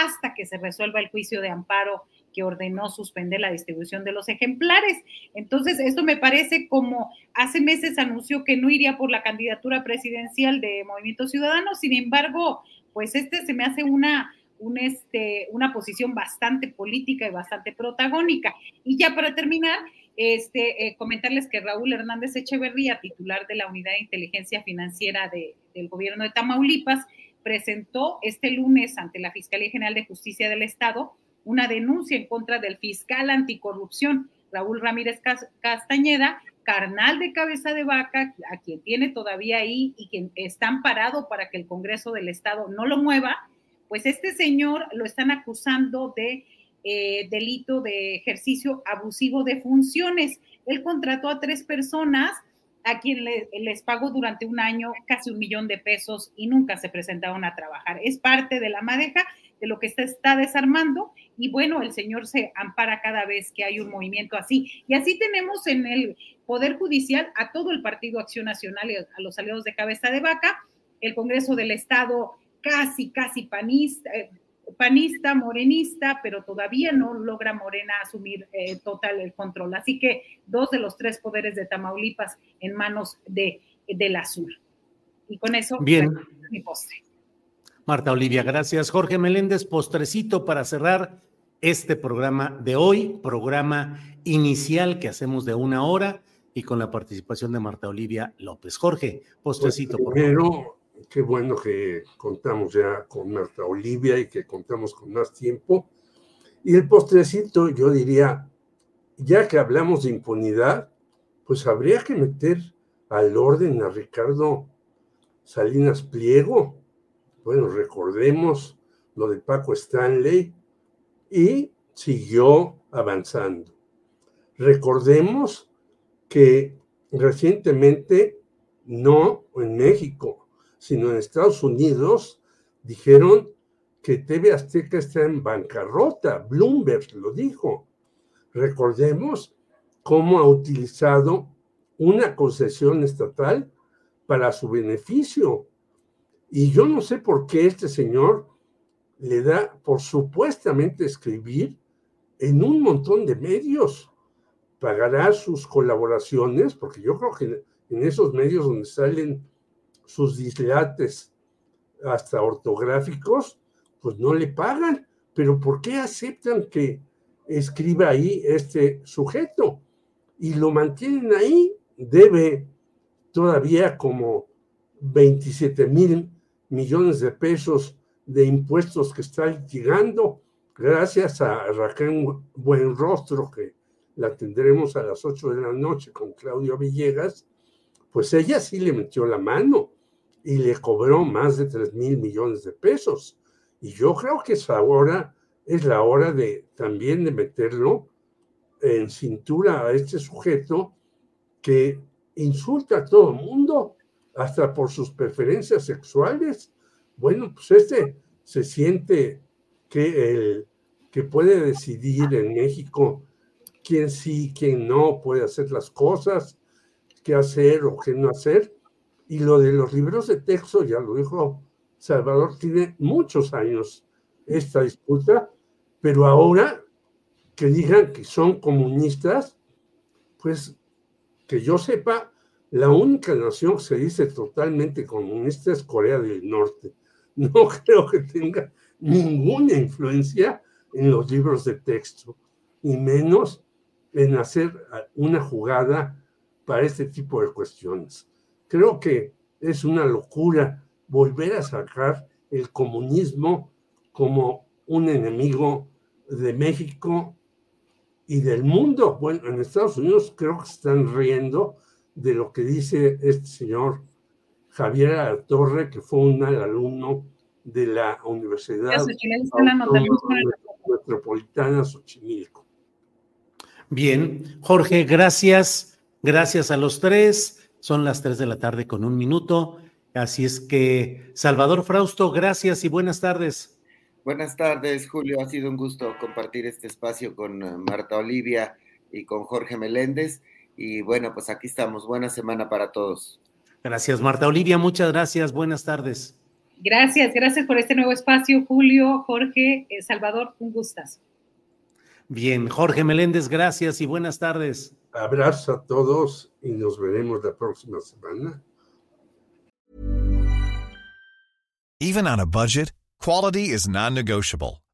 hasta que se resuelva el juicio de amparo que ordenó suspender la distribución de los ejemplares. Entonces, esto me parece como hace meses anunció que no iría por la candidatura presidencial de Movimiento Ciudadano, sin embargo, pues este se me hace una un, este, una posición bastante política y bastante protagónica. Y ya para terminar, este, eh, comentarles que Raúl Hernández Echeverría, titular de la Unidad de Inteligencia Financiera del gobierno de Tamaulipas, presentó este lunes ante la Fiscalía General de Justicia del Estado una denuncia en contra del fiscal anticorrupción, Raúl Ramírez Castañeda, carnal de cabeza de vaca, a quien tiene todavía ahí y quien está amparado para que el Congreso del Estado no lo mueva, pues este señor lo están acusando de eh, delito de ejercicio abusivo de funciones. Él contrató a tres personas a quien les pagó durante un año casi un millón de pesos y nunca se presentaron a trabajar. Es parte de la madeja de lo que se está desarmando y bueno, el señor se ampara cada vez que hay un movimiento así. Y así tenemos en el Poder Judicial a todo el Partido Acción Nacional y a los aliados de cabeza de vaca, el Congreso del Estado casi, casi panista, eh, panista, morenista, pero todavía no logra Morena asumir eh, total el control. Así que dos de los tres poderes de Tamaulipas en manos de, del azul. Y con eso, bien. mi postre. Marta Olivia, gracias. Jorge Meléndez, postrecito para cerrar este programa de hoy, programa inicial que hacemos de una hora y con la participación de Marta Olivia López. Jorge, postrecito, por favor qué bueno que contamos ya con Marta Olivia y que contamos con más tiempo. Y el postrecito, yo diría, ya que hablamos de impunidad, pues habría que meter al orden a Ricardo Salinas Pliego. Bueno, recordemos lo de Paco Stanley y siguió avanzando. Recordemos que recientemente, no en México, sino en Estados Unidos, dijeron que TV Azteca está en bancarrota. Bloomberg lo dijo. Recordemos cómo ha utilizado una concesión estatal para su beneficio. Y yo no sé por qué este señor le da por supuestamente escribir en un montón de medios. Pagará sus colaboraciones, porque yo creo que en esos medios donde salen sus dislates hasta ortográficos, pues no le pagan. Pero ¿por qué aceptan que escriba ahí este sujeto? Y lo mantienen ahí, debe todavía como 27 mil millones de pesos de impuestos que está llegando, gracias a Raquel Buenrostro, que la tendremos a las 8 de la noche con Claudio Villegas, pues ella sí le metió la mano y le cobró más de 3 mil millones de pesos. Y yo creo que es ahora, es la hora de también de meterlo en cintura a este sujeto que insulta a todo el mundo, hasta por sus preferencias sexuales. Bueno, pues este se siente que, el, que puede decidir en México quién sí, quién no puede hacer las cosas, qué hacer o qué no hacer. Y lo de los libros de texto, ya lo dijo Salvador, tiene muchos años esta disputa, pero ahora que digan que son comunistas, pues que yo sepa, la única nación que se dice totalmente comunista es Corea del Norte. No creo que tenga ninguna influencia en los libros de texto, y menos en hacer una jugada para este tipo de cuestiones. Creo que es una locura volver a sacar el comunismo como un enemigo de México y del mundo. Bueno, en Estados Unidos creo que están riendo de lo que dice este señor Javier Torre, que fue un alumno de la Universidad Metropolitana Xochimilco. Bien, Jorge, gracias. Gracias a los tres. Son las tres de la tarde con un minuto. Así es que, Salvador Frausto, gracias y buenas tardes. Buenas tardes, Julio. Ha sido un gusto compartir este espacio con eh, Marta Olivia y con Jorge Meléndez. Y bueno, pues aquí estamos. Buena semana para todos. Gracias, Marta Olivia. Muchas gracias. Buenas tardes. Gracias, gracias por este nuevo espacio, Julio, Jorge, eh, Salvador. Un gustazo. Bien, Jorge Meléndez, gracias y buenas tardes. Abrazo a todos y nos veremos la próxima semana. Even on a budget. Quality is non-negotiable.